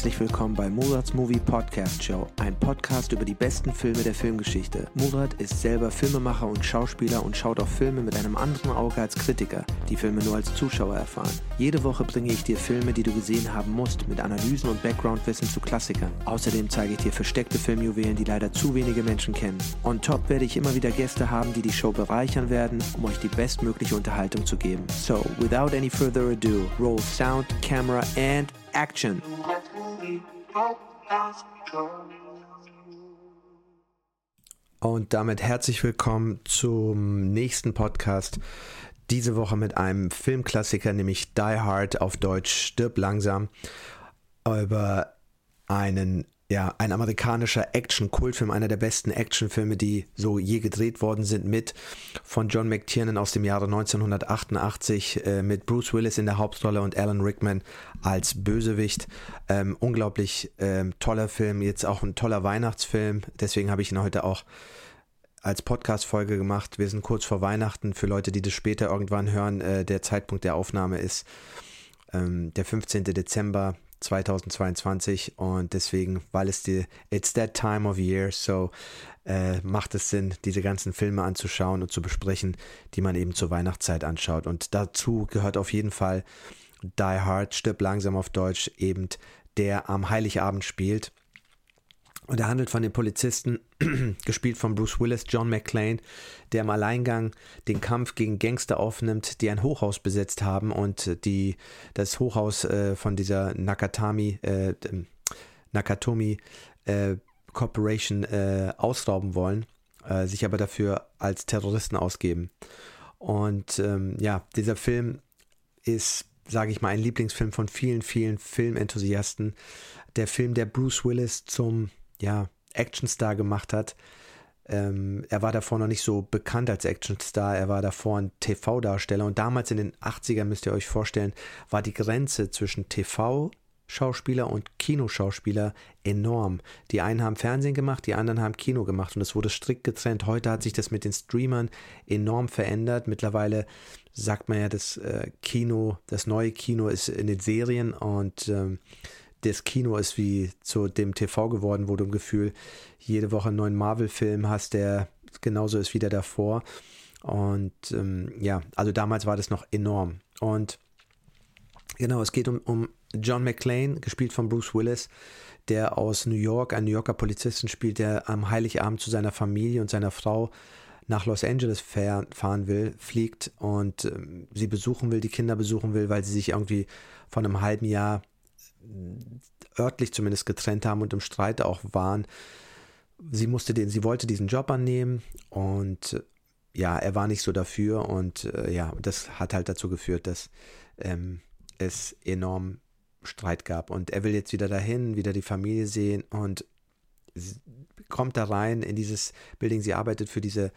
herzlich willkommen bei Murats Movie Podcast Show, ein Podcast über die besten Filme der Filmgeschichte. Murat ist selber Filmemacher und Schauspieler und schaut auf Filme mit einem anderen Auge als Kritiker, die Filme nur als Zuschauer erfahren. Jede Woche bringe ich dir Filme, die du gesehen haben musst, mit Analysen und Backgroundwissen zu Klassikern. Außerdem zeige ich dir versteckte Filmjuwelen, die leider zu wenige Menschen kennen. On top werde ich immer wieder Gäste haben, die die Show bereichern werden, um euch die bestmögliche Unterhaltung zu geben. So, without any further ado, roll sound, camera and action. Und damit herzlich willkommen zum nächsten Podcast. Diese Woche mit einem Filmklassiker, nämlich Die Hard auf Deutsch Stirb langsam. Über einen ja, ein amerikanischer Action-Kultfilm, einer der besten Actionfilme, die so je gedreht worden sind, mit von John McTiernan aus dem Jahre 1988, äh, mit Bruce Willis in der Hauptrolle und Alan Rickman als Bösewicht. Ähm, unglaublich ähm, toller Film, jetzt auch ein toller Weihnachtsfilm, deswegen habe ich ihn heute auch als Podcast-Folge gemacht. Wir sind kurz vor Weihnachten, für Leute, die das später irgendwann hören, äh, der Zeitpunkt der Aufnahme ist ähm, der 15. Dezember 2022 und deswegen, weil es die, it's that time of year, so äh, macht es Sinn, diese ganzen Filme anzuschauen und zu besprechen, die man eben zur Weihnachtszeit anschaut. Und dazu gehört auf jeden Fall Die Hard, stirb langsam auf Deutsch, eben der am Heiligabend spielt und er handelt von den Polizisten, gespielt von Bruce Willis, John McClane, der im Alleingang den Kampf gegen Gangster aufnimmt, die ein Hochhaus besetzt haben und die das Hochhaus äh, von dieser Nakatami, äh, Nakatomi äh, Corporation äh, ausrauben wollen, äh, sich aber dafür als Terroristen ausgeben. Und ähm, ja, dieser Film ist, sage ich mal, ein Lieblingsfilm von vielen, vielen Filmenthusiasten. Der Film, der Bruce Willis zum ja, Actionstar gemacht hat. Ähm, er war davor noch nicht so bekannt als Actionstar, er war davor ein TV-Darsteller und damals in den 80ern, müsst ihr euch vorstellen, war die Grenze zwischen TV Schauspieler und Kinoschauspieler enorm. Die einen haben Fernsehen gemacht, die anderen haben Kino gemacht und es wurde strikt getrennt. Heute hat sich das mit den Streamern enorm verändert. Mittlerweile sagt man ja, das äh, Kino, das neue Kino ist in den Serien und ähm, das Kino ist wie zu dem TV geworden, wo du im Gefühl jede Woche einen neuen Marvel-Film hast, der genauso ist wie der davor. Und ähm, ja, also damals war das noch enorm. Und genau, es geht um, um John McClane, gespielt von Bruce Willis, der aus New York, einen New Yorker Polizisten spielt, der am Heiligabend zu seiner Familie und seiner Frau nach Los Angeles fahren will, fliegt und ähm, sie besuchen will, die Kinder besuchen will, weil sie sich irgendwie von einem halben Jahr örtlich zumindest getrennt haben und im Streit auch waren. Sie musste den, sie wollte diesen Job annehmen und ja, er war nicht so dafür und äh, ja, das hat halt dazu geführt, dass ähm, es enorm Streit gab und er will jetzt wieder dahin, wieder die Familie sehen und kommt da rein in dieses Building. Sie arbeitet für diese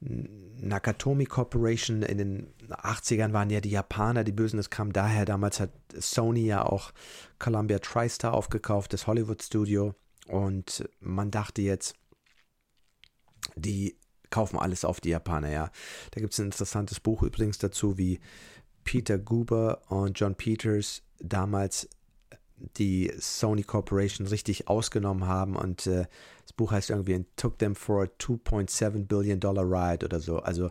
Nakatomi Corporation in den 80ern waren ja die Japaner die Bösen. Das kam daher. Damals hat Sony ja auch Columbia TriStar aufgekauft, das Hollywood Studio. Und man dachte jetzt, die kaufen alles auf die Japaner, ja. Da gibt es ein interessantes Buch übrigens dazu, wie Peter Guber und John Peters damals die Sony Corporation richtig ausgenommen haben und äh, das Buch heißt irgendwie It Took Them for a 2.7 Billion Dollar Ride oder so. Also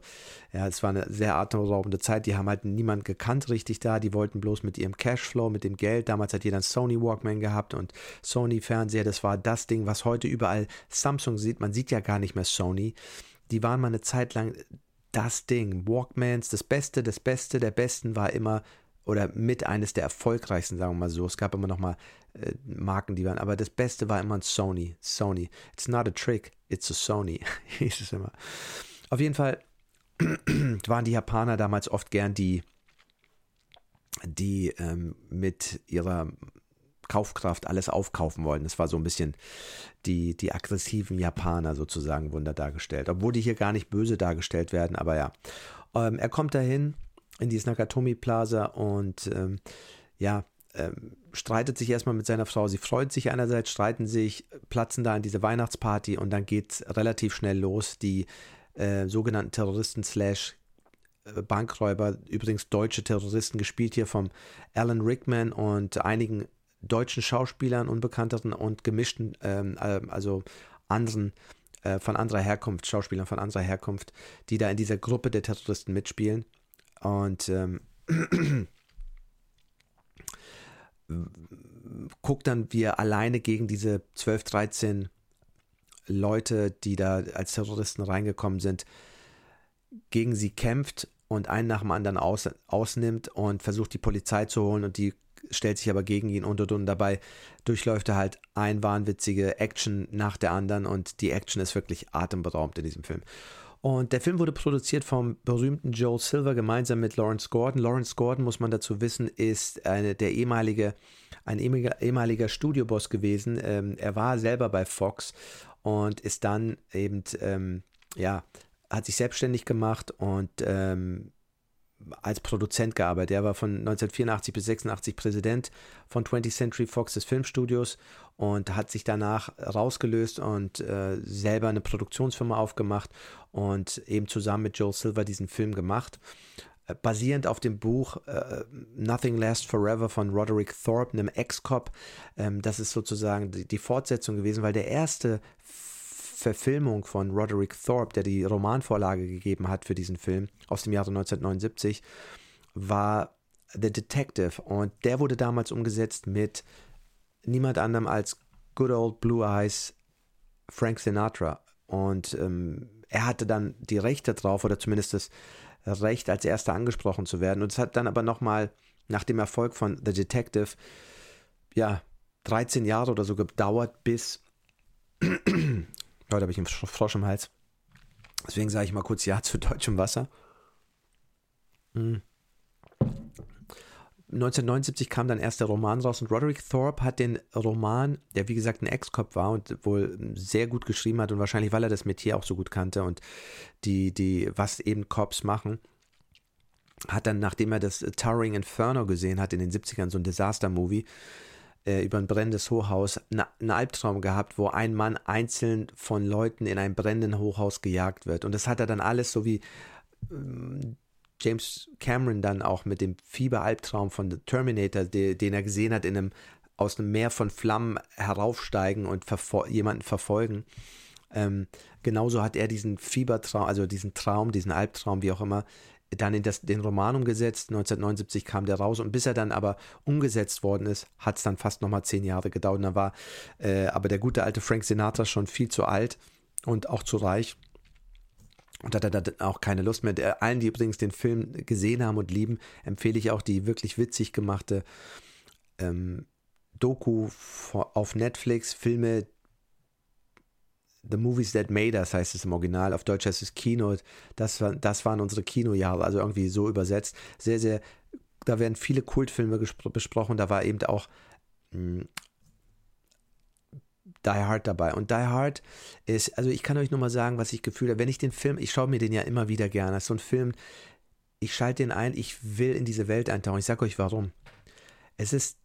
ja, es war eine sehr atemberaubende Zeit. Die haben halt niemand gekannt richtig da. Die wollten bloß mit ihrem Cashflow, mit dem Geld. Damals hat jeder einen Sony Walkman gehabt und Sony Fernseher. Das war das Ding, was heute überall Samsung sieht. Man sieht ja gar nicht mehr Sony. Die waren mal eine Zeit lang das Ding. Walkmans, das Beste, das Beste der Besten war immer oder mit eines der erfolgreichsten, sagen wir mal so. Es gab immer noch mal äh, Marken, die waren, aber das Beste war immer ein Sony. Sony. It's not a trick, it's a Sony, hieß es immer. Auf jeden Fall waren die Japaner damals oft gern die, die ähm, mit ihrer Kaufkraft alles aufkaufen wollen. Das war so ein bisschen die, die aggressiven Japaner sozusagen wunder dargestellt. Obwohl die hier gar nicht böse dargestellt werden, aber ja. Ähm, er kommt dahin in dieses Nakatomi Plaza und ähm, ja, ähm, streitet sich erstmal mit seiner Frau. Sie freut sich einerseits, streiten sich, platzen da in diese Weihnachtsparty und dann geht es relativ schnell los. Die äh, sogenannten Terroristen slash äh, Bankräuber, übrigens deutsche Terroristen, gespielt hier vom Alan Rickman und einigen deutschen Schauspielern, unbekannteren und gemischten, ähm, äh, also anderen äh, von anderer Herkunft, Schauspielern von anderer Herkunft, die da in dieser Gruppe der Terroristen mitspielen. Und ähm, guckt dann, wie er alleine gegen diese 12, 13 Leute, die da als Terroristen reingekommen sind, gegen sie kämpft und einen nach dem anderen aus, ausnimmt und versucht die Polizei zu holen und die stellt sich aber gegen ihn und und und dabei durchläuft er halt ein wahnwitzige Action nach der anderen und die Action ist wirklich atemberaubend in diesem Film. Und der Film wurde produziert vom berühmten Joel Silver gemeinsam mit Lawrence Gordon. Lawrence Gordon, muss man dazu wissen, ist eine, der ehemalige, ein ehemaliger, Studioboss gewesen. Ähm, er war selber bei Fox und ist dann eben, ähm, ja, hat sich selbstständig gemacht und ähm, als Produzent gearbeitet. Er war von 1984 bis 86 Präsident von 20th Century Fox des Filmstudios und hat sich danach rausgelöst und äh, selber eine Produktionsfirma aufgemacht und eben zusammen mit Joel Silver diesen Film gemacht. Äh, basierend auf dem Buch äh, Nothing Lasts Forever von Roderick Thorpe, einem Ex-Cop. Ähm, das ist sozusagen die, die Fortsetzung gewesen, weil der erste Verfilmung von Roderick Thorpe, der die Romanvorlage gegeben hat für diesen Film aus dem Jahre 1979, war The Detective. Und der wurde damals umgesetzt mit niemand anderem als Good Old Blue Eyes Frank Sinatra. Und ähm, er hatte dann die Rechte drauf, oder zumindest das Recht, als erster angesprochen zu werden. Und es hat dann aber nochmal nach dem Erfolg von The Detective, ja, 13 Jahre oder so gedauert, bis Heute habe ich einen Frosch im Hals. Deswegen sage ich mal kurz Ja zu deutschem Wasser. Hm. 1979 kam dann erst der Roman raus und Roderick Thorpe hat den Roman, der wie gesagt ein Ex-Cop war und wohl sehr gut geschrieben hat und wahrscheinlich, weil er das Metier auch so gut kannte und die, die, was eben Cops machen, hat dann, nachdem er das Towering Inferno gesehen hat in den 70ern, so ein Disaster-Movie, äh, über ein brennendes Hochhaus einen Albtraum gehabt, wo ein Mann einzeln von Leuten in einem brennenden Hochhaus gejagt wird. Und das hat er dann alles so wie ähm, James Cameron dann auch mit dem Fieberalbtraum von The Terminator, de, den er gesehen hat, in einem aus einem Meer von Flammen heraufsteigen und verfol jemanden verfolgen. Ähm, genauso hat er diesen Fiebertraum, also diesen Traum, diesen Albtraum, wie auch immer, dann in das, den Roman umgesetzt. 1979 kam der raus und bis er dann aber umgesetzt worden ist, hat es dann fast nochmal zehn Jahre gedauert. Da war äh, aber der gute alte Frank Sinatra schon viel zu alt und auch zu reich. Und hat er dann auch keine Lust mehr. Allen, die übrigens den Film gesehen haben und lieben, empfehle ich auch die wirklich witzig gemachte ähm, Doku auf Netflix, Filme, The Movies That Made Us heißt es im Original, auf Deutsch heißt es Kino. Das, war, das waren unsere Kinojahre, also irgendwie so übersetzt. Sehr, sehr, da werden viele Kultfilme besprochen, da war eben auch mh, hm, Die Hard dabei. Und Die Hard ist, also ich kann euch nur mal sagen, was ich gefühlt habe. Wenn ich den Film, ich schaue mir den ja immer wieder gerne. Das ist so ein Film, ich schalte den ein, ich will in diese Welt eintauchen. Ich sage euch warum. Es ist,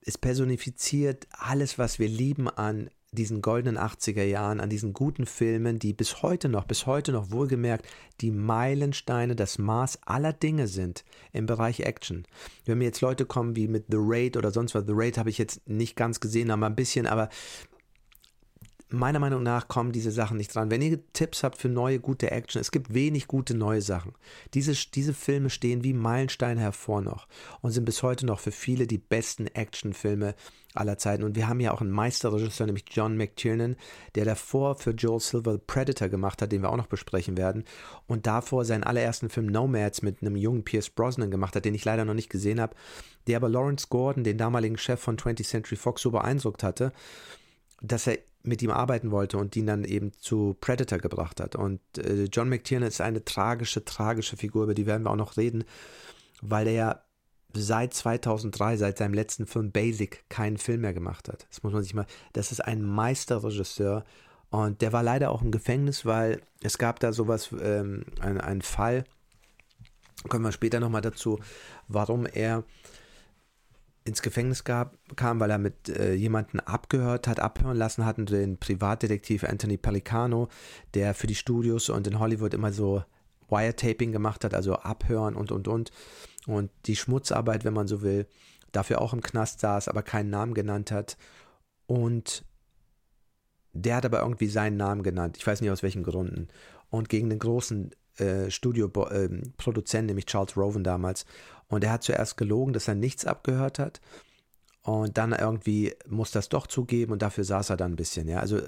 es personifiziert alles, was wir lieben an diesen goldenen 80er Jahren, an diesen guten Filmen, die bis heute noch, bis heute noch wohlgemerkt die Meilensteine, das Maß aller Dinge sind im Bereich Action. Wenn mir jetzt Leute kommen wie mit The Raid oder sonst was, The Raid habe ich jetzt nicht ganz gesehen, aber ein bisschen, aber meiner Meinung nach kommen diese Sachen nicht dran. Wenn ihr Tipps habt für neue gute Action, es gibt wenig gute neue Sachen. Diese, diese Filme stehen wie Meilensteine hervor noch und sind bis heute noch für viele die besten Actionfilme aller Zeiten. Und wir haben ja auch einen Meisterregisseur, nämlich John McTiernan, der davor für Joel Silver Predator gemacht hat, den wir auch noch besprechen werden. Und davor seinen allerersten Film Nomads mit einem jungen Pierce Brosnan gemacht hat, den ich leider noch nicht gesehen habe, der aber Lawrence Gordon, den damaligen Chef von 20th Century Fox, so beeindruckt hatte, dass er mit ihm arbeiten wollte und ihn dann eben zu Predator gebracht hat. Und äh, John McTiernan ist eine tragische, tragische Figur, über die werden wir auch noch reden, weil er ja seit 2003, seit seinem letzten Film Basic, keinen Film mehr gemacht hat. Das muss man sich mal, das ist ein Meisterregisseur und der war leider auch im Gefängnis, weil es gab da sowas, ähm, einen Fall, kommen wir später nochmal dazu, warum er ins Gefängnis gab, kam, weil er mit äh, jemanden abgehört hat, abhören lassen hat, den Privatdetektiv Anthony Pelicano, der für die Studios und in Hollywood immer so Wiretaping gemacht hat, also abhören und und und. Und die Schmutzarbeit, wenn man so will, dafür auch im Knast saß, aber keinen Namen genannt hat. Und der hat aber irgendwie seinen Namen genannt. Ich weiß nicht aus welchen Gründen. Und gegen den großen äh, Studioproduzenten, äh, nämlich Charles Rowan damals. Und er hat zuerst gelogen, dass er nichts abgehört hat. Und dann irgendwie muss das doch zugeben und dafür saß er dann ein bisschen. Ja, also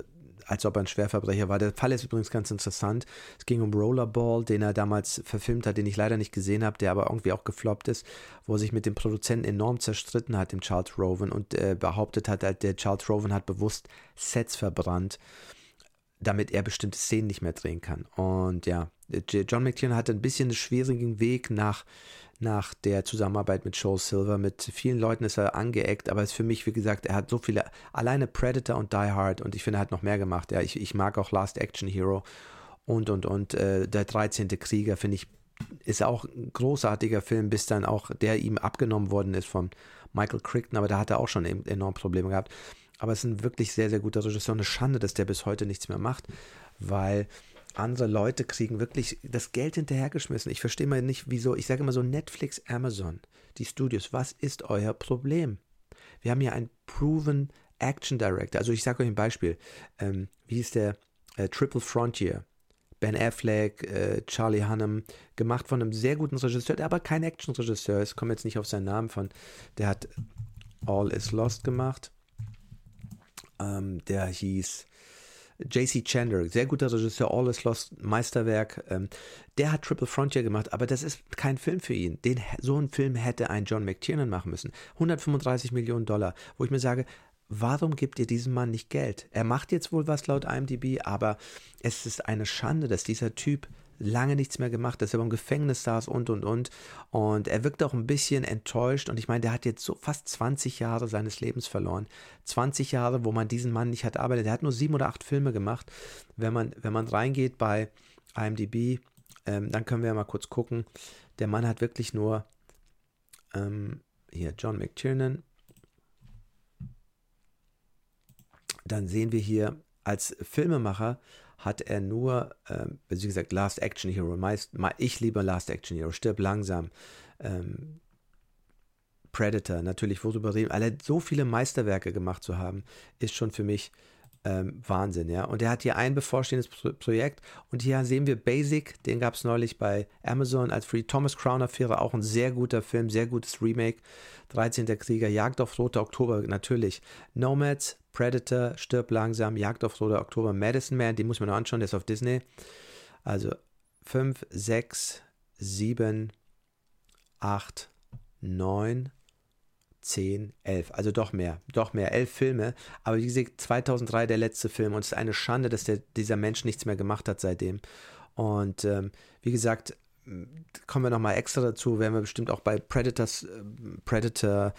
als ob er ein Schwerverbrecher war. Der Fall ist übrigens ganz interessant. Es ging um Rollerball, den er damals verfilmt hat, den ich leider nicht gesehen habe, der aber irgendwie auch gefloppt ist, wo er sich mit dem Produzenten enorm zerstritten hat, dem Charles Rowan, und äh, behauptet hat, der Charles Rowan hat bewusst Sets verbrannt, damit er bestimmte Szenen nicht mehr drehen kann. Und ja, John McTiernan hatte ein bisschen einen schwierigen Weg nach nach der Zusammenarbeit mit Joel Silver. Mit vielen Leuten ist er angeeckt, aber es ist für mich, wie gesagt, er hat so viele, alleine Predator und Die Hard und ich finde, er hat noch mehr gemacht. Ja, ich, ich mag auch Last Action Hero und, und, und. Äh, der 13. Krieger, finde ich, ist auch ein großartiger Film, bis dann auch der ihm abgenommen worden ist von Michael Crichton, aber da hat er auch schon enorm Probleme gehabt. Aber es ist ein wirklich sehr, sehr guter Regisseur. Eine Schande, dass der bis heute nichts mehr macht, weil andere Leute kriegen wirklich das Geld hinterhergeschmissen. Ich verstehe mal nicht, wieso. Ich sage immer so: Netflix, Amazon, die Studios, was ist euer Problem? Wir haben hier einen proven Action Director. Also, ich sage euch ein Beispiel. Ähm, wie ist der äh, Triple Frontier? Ben Affleck, äh, Charlie Hunnam, gemacht von einem sehr guten Regisseur, der aber kein Action-Regisseur ist. Ich komme jetzt nicht auf seinen Namen von. Der hat All is Lost gemacht. Ähm, der hieß JC Chandler, sehr guter Regisseur, All is Lost, Meisterwerk, ähm, der hat Triple Frontier gemacht, aber das ist kein Film für ihn. Den, so einen Film hätte ein John McTiernan machen müssen. 135 Millionen Dollar, wo ich mir sage, warum gibt ihr diesem Mann nicht Geld? Er macht jetzt wohl was laut IMDb, aber es ist eine Schande, dass dieser Typ lange nichts mehr gemacht, dass er im Gefängnis saß und und und. Und er wirkt auch ein bisschen enttäuscht. Und ich meine, der hat jetzt so fast 20 Jahre seines Lebens verloren. 20 Jahre, wo man diesen Mann nicht hat arbeitet. Er hat nur sieben oder acht Filme gemacht. Wenn man, wenn man reingeht bei IMDb, ähm, dann können wir mal kurz gucken. Der Mann hat wirklich nur ähm, hier John McTiernan. Dann sehen wir hier als Filmemacher hat er nur, ähm, wie gesagt, Last Action Hero. Meist, ich liebe Last Action Hero. Stirb langsam. Ähm, Predator, natürlich, worüber reden. Alle so viele Meisterwerke gemacht zu haben, ist schon für mich ähm, Wahnsinn, ja. Und er hat hier ein bevorstehendes Pro Projekt und hier sehen wir Basic, den gab es neulich bei Amazon als Free Thomas Crown Affäre, auch ein sehr guter Film, sehr gutes Remake. 13. Krieger, Jagd auf Rote Oktober, natürlich. Nomads, Predator, Stirb langsam, Jagd auf Rote Oktober, Medicine Man, den muss man noch anschauen, der ist auf Disney. Also 5, 6, 7, 8, 9, 10, 11, also doch mehr, doch mehr, elf Filme. Aber wie gesagt, 2003 der letzte Film und es ist eine Schande, dass der, dieser Mensch nichts mehr gemacht hat seitdem. Und ähm, wie gesagt, kommen wir nochmal extra dazu, werden wir bestimmt auch bei Predators, äh, Predator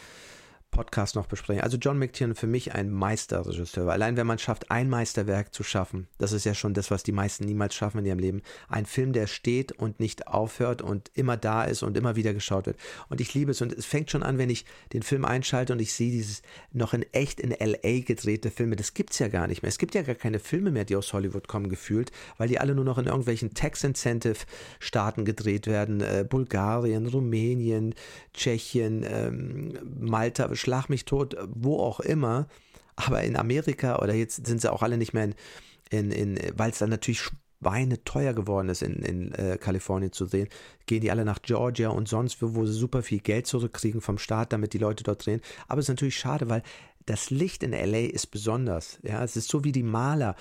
Podcast noch besprechen. Also John McTiernan für mich ein Meisterregisseur. Allein wenn man schafft, ein Meisterwerk zu schaffen, das ist ja schon das, was die meisten niemals schaffen in ihrem Leben. Ein Film, der steht und nicht aufhört und immer da ist und immer wieder geschaut wird. Und ich liebe es. Und es fängt schon an, wenn ich den Film einschalte und ich sehe dieses noch in echt in LA gedrehte Filme. Das gibt es ja gar nicht mehr. Es gibt ja gar keine Filme mehr, die aus Hollywood kommen, gefühlt, weil die alle nur noch in irgendwelchen Tax-Incentive-Staaten gedreht werden. Äh, Bulgarien, Rumänien, Tschechien, ähm, Malta, schlag mich tot, wo auch immer. Aber in Amerika oder jetzt sind sie auch alle nicht mehr in, in, in weil es dann natürlich Schweine teuer geworden ist, in, in äh, Kalifornien zu sehen, gehen die alle nach Georgia und sonst wo, wo sie super viel Geld zurückkriegen vom Staat, damit die Leute dort drehen. Aber es ist natürlich schade, weil das Licht in LA ist besonders. Ja, es ist so wie die Maler.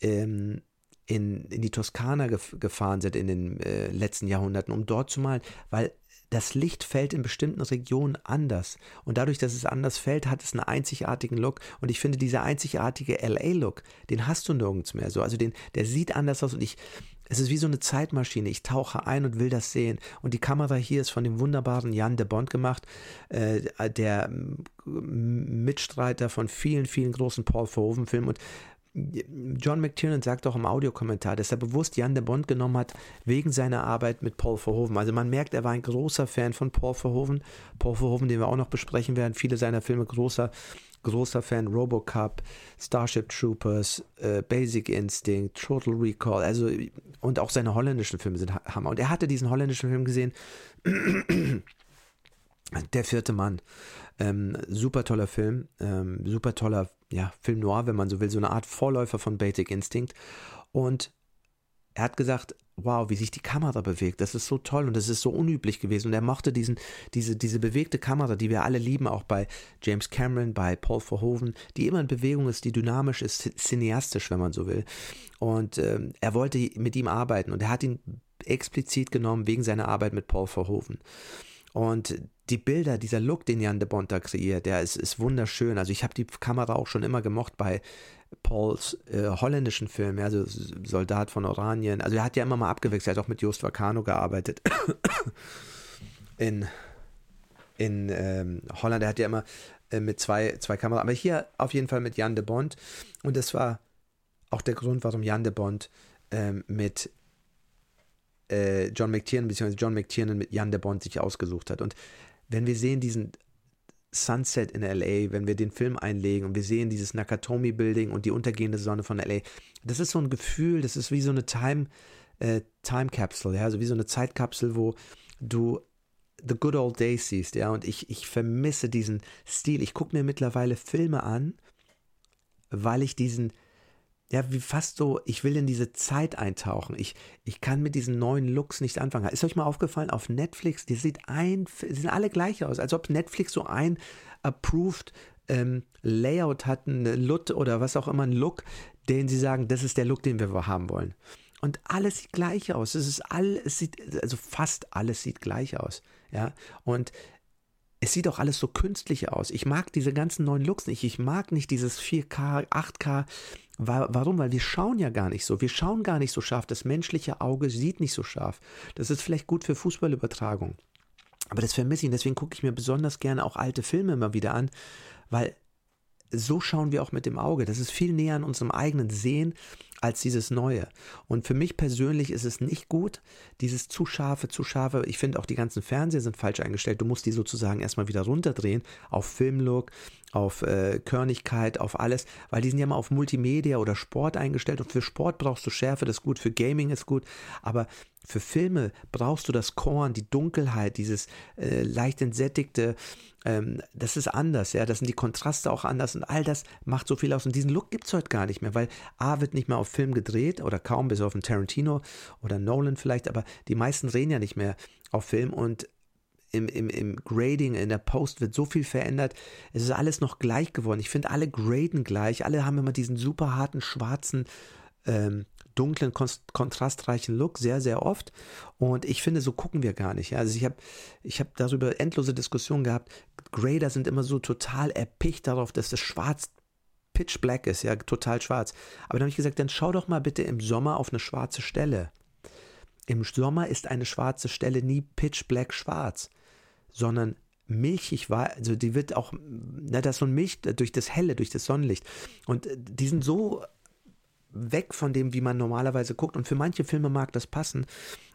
Ähm, in, in die Toskana gef gefahren sind in den äh, letzten Jahrhunderten, um dort zu malen, weil das Licht fällt in bestimmten Regionen anders. Und dadurch, dass es anders fällt, hat es einen einzigartigen Look. Und ich finde, dieser einzigartige LA-Look, den hast du nirgends mehr so. Also den, der sieht anders aus und ich, es ist wie so eine Zeitmaschine. Ich tauche ein und will das sehen. Und die Kamera hier ist von dem wunderbaren Jan de Bond gemacht, äh, der Mitstreiter von vielen, vielen großen Paul Verhoeven-Filmen. Und John McTiernan sagt auch im Audiokommentar, dass er bewusst Jan de Bond genommen hat wegen seiner Arbeit mit Paul Verhoeven. Also man merkt, er war ein großer Fan von Paul Verhoeven. Paul Verhoeven, den wir auch noch besprechen werden, viele seiner Filme großer großer Fan, Robocop, Starship Troopers, äh, Basic Instinct, Total Recall, also und auch seine holländischen Filme sind Hammer. Und er hatte diesen holländischen Film gesehen, Der vierte Mann. Ähm, super toller Film, ähm, super toller ja, Film noir, wenn man so will, so eine Art Vorläufer von Basic Instinct. Und er hat gesagt, wow, wie sich die Kamera bewegt, das ist so toll und das ist so unüblich gewesen. Und er mochte diesen, diese, diese bewegte Kamera, die wir alle lieben, auch bei James Cameron, bei Paul Verhoeven, die immer in Bewegung ist, die dynamisch ist, cineastisch, wenn man so will. Und ähm, er wollte mit ihm arbeiten und er hat ihn explizit genommen wegen seiner Arbeit mit Paul Verhoeven. Und die Bilder, dieser Look, den Jan de Bont da kreiert, der ist, ist wunderschön. Also ich habe die Kamera auch schon immer gemocht bei Pauls äh, holländischen Filmen, also Soldat von Oranien. Also er hat ja immer mal abgewechselt, er hat auch mit Jost Vacano gearbeitet. in in ähm, Holland, er hat ja immer äh, mit zwei, zwei Kameras, aber hier auf jeden Fall mit Jan de Bont. Und das war auch der Grund, warum Jan de Bont ähm, mit äh, John McTiernan, beziehungsweise John McTiernan mit Jan de Bont sich ausgesucht hat. Und wenn wir sehen diesen Sunset in LA, wenn wir den Film einlegen und wir sehen dieses Nakatomi Building und die untergehende Sonne von LA, das ist so ein Gefühl, das ist wie so eine Time, äh, Time Capsule, ja, also wie so eine Zeitkapsel, wo du The Good Old Days siehst, ja, und ich, ich vermisse diesen Stil. Ich gucke mir mittlerweile Filme an, weil ich diesen, ja, wie fast so, ich will in diese Zeit eintauchen. Ich, ich kann mit diesen neuen Looks nicht anfangen. Ist euch mal aufgefallen, auf Netflix, die sieht ein, die sehen alle gleich aus, als ob Netflix so ein approved ähm, Layout hat, eine LUT oder was auch immer, ein Look, den sie sagen, das ist der Look, den wir haben wollen. Und alles sieht gleich aus. Es ist all, es sieht, also fast alles sieht gleich aus. Ja, und es sieht auch alles so künstlich aus. Ich mag diese ganzen neuen Looks nicht. Ich mag nicht dieses 4K, 8K. Warum? Weil wir schauen ja gar nicht so. Wir schauen gar nicht so scharf. Das menschliche Auge sieht nicht so scharf. Das ist vielleicht gut für Fußballübertragung. Aber das vermisse ich. Deswegen gucke ich mir besonders gerne auch alte Filme immer wieder an, weil so schauen wir auch mit dem Auge. Das ist viel näher an unserem eigenen Sehen als dieses Neue. Und für mich persönlich ist es nicht gut, dieses zu scharfe, zu scharfe. Ich finde auch die ganzen Fernseher sind falsch eingestellt. Du musst die sozusagen erstmal wieder runterdrehen auf Filmlook, auf äh, Körnigkeit, auf alles, weil die sind ja mal auf Multimedia oder Sport eingestellt und für Sport brauchst du Schärfe, das ist gut, für Gaming ist gut, aber für Filme brauchst du das Korn, die Dunkelheit, dieses äh, leicht entsättigte, ähm, das ist anders, ja, das sind die Kontraste auch anders und all das macht so viel aus und diesen Look gibt es heute gar nicht mehr, weil A wird nicht mehr auf Film gedreht oder kaum bis auf einen Tarantino oder Nolan vielleicht, aber die meisten drehen ja nicht mehr auf Film und im, im, im Grading, in der Post wird so viel verändert. Es ist alles noch gleich geworden. Ich finde, alle graden gleich. Alle haben immer diesen super harten, schwarzen, ähm, dunklen, kontrastreichen Look sehr, sehr oft. Und ich finde, so gucken wir gar nicht. Also ich habe ich hab darüber endlose Diskussionen gehabt. Grader sind immer so total erpicht darauf, dass das schwarz pitch black ist, ja, total schwarz. Aber dann habe ich gesagt, dann schau doch mal bitte im Sommer auf eine schwarze Stelle. Im Sommer ist eine schwarze Stelle nie pitch black schwarz sondern milchig war, also die wird auch, na, das ist so ein Milch durch das Helle, durch das Sonnenlicht. Und äh, die sind so weg von dem, wie man normalerweise guckt. Und für manche Filme mag das passen.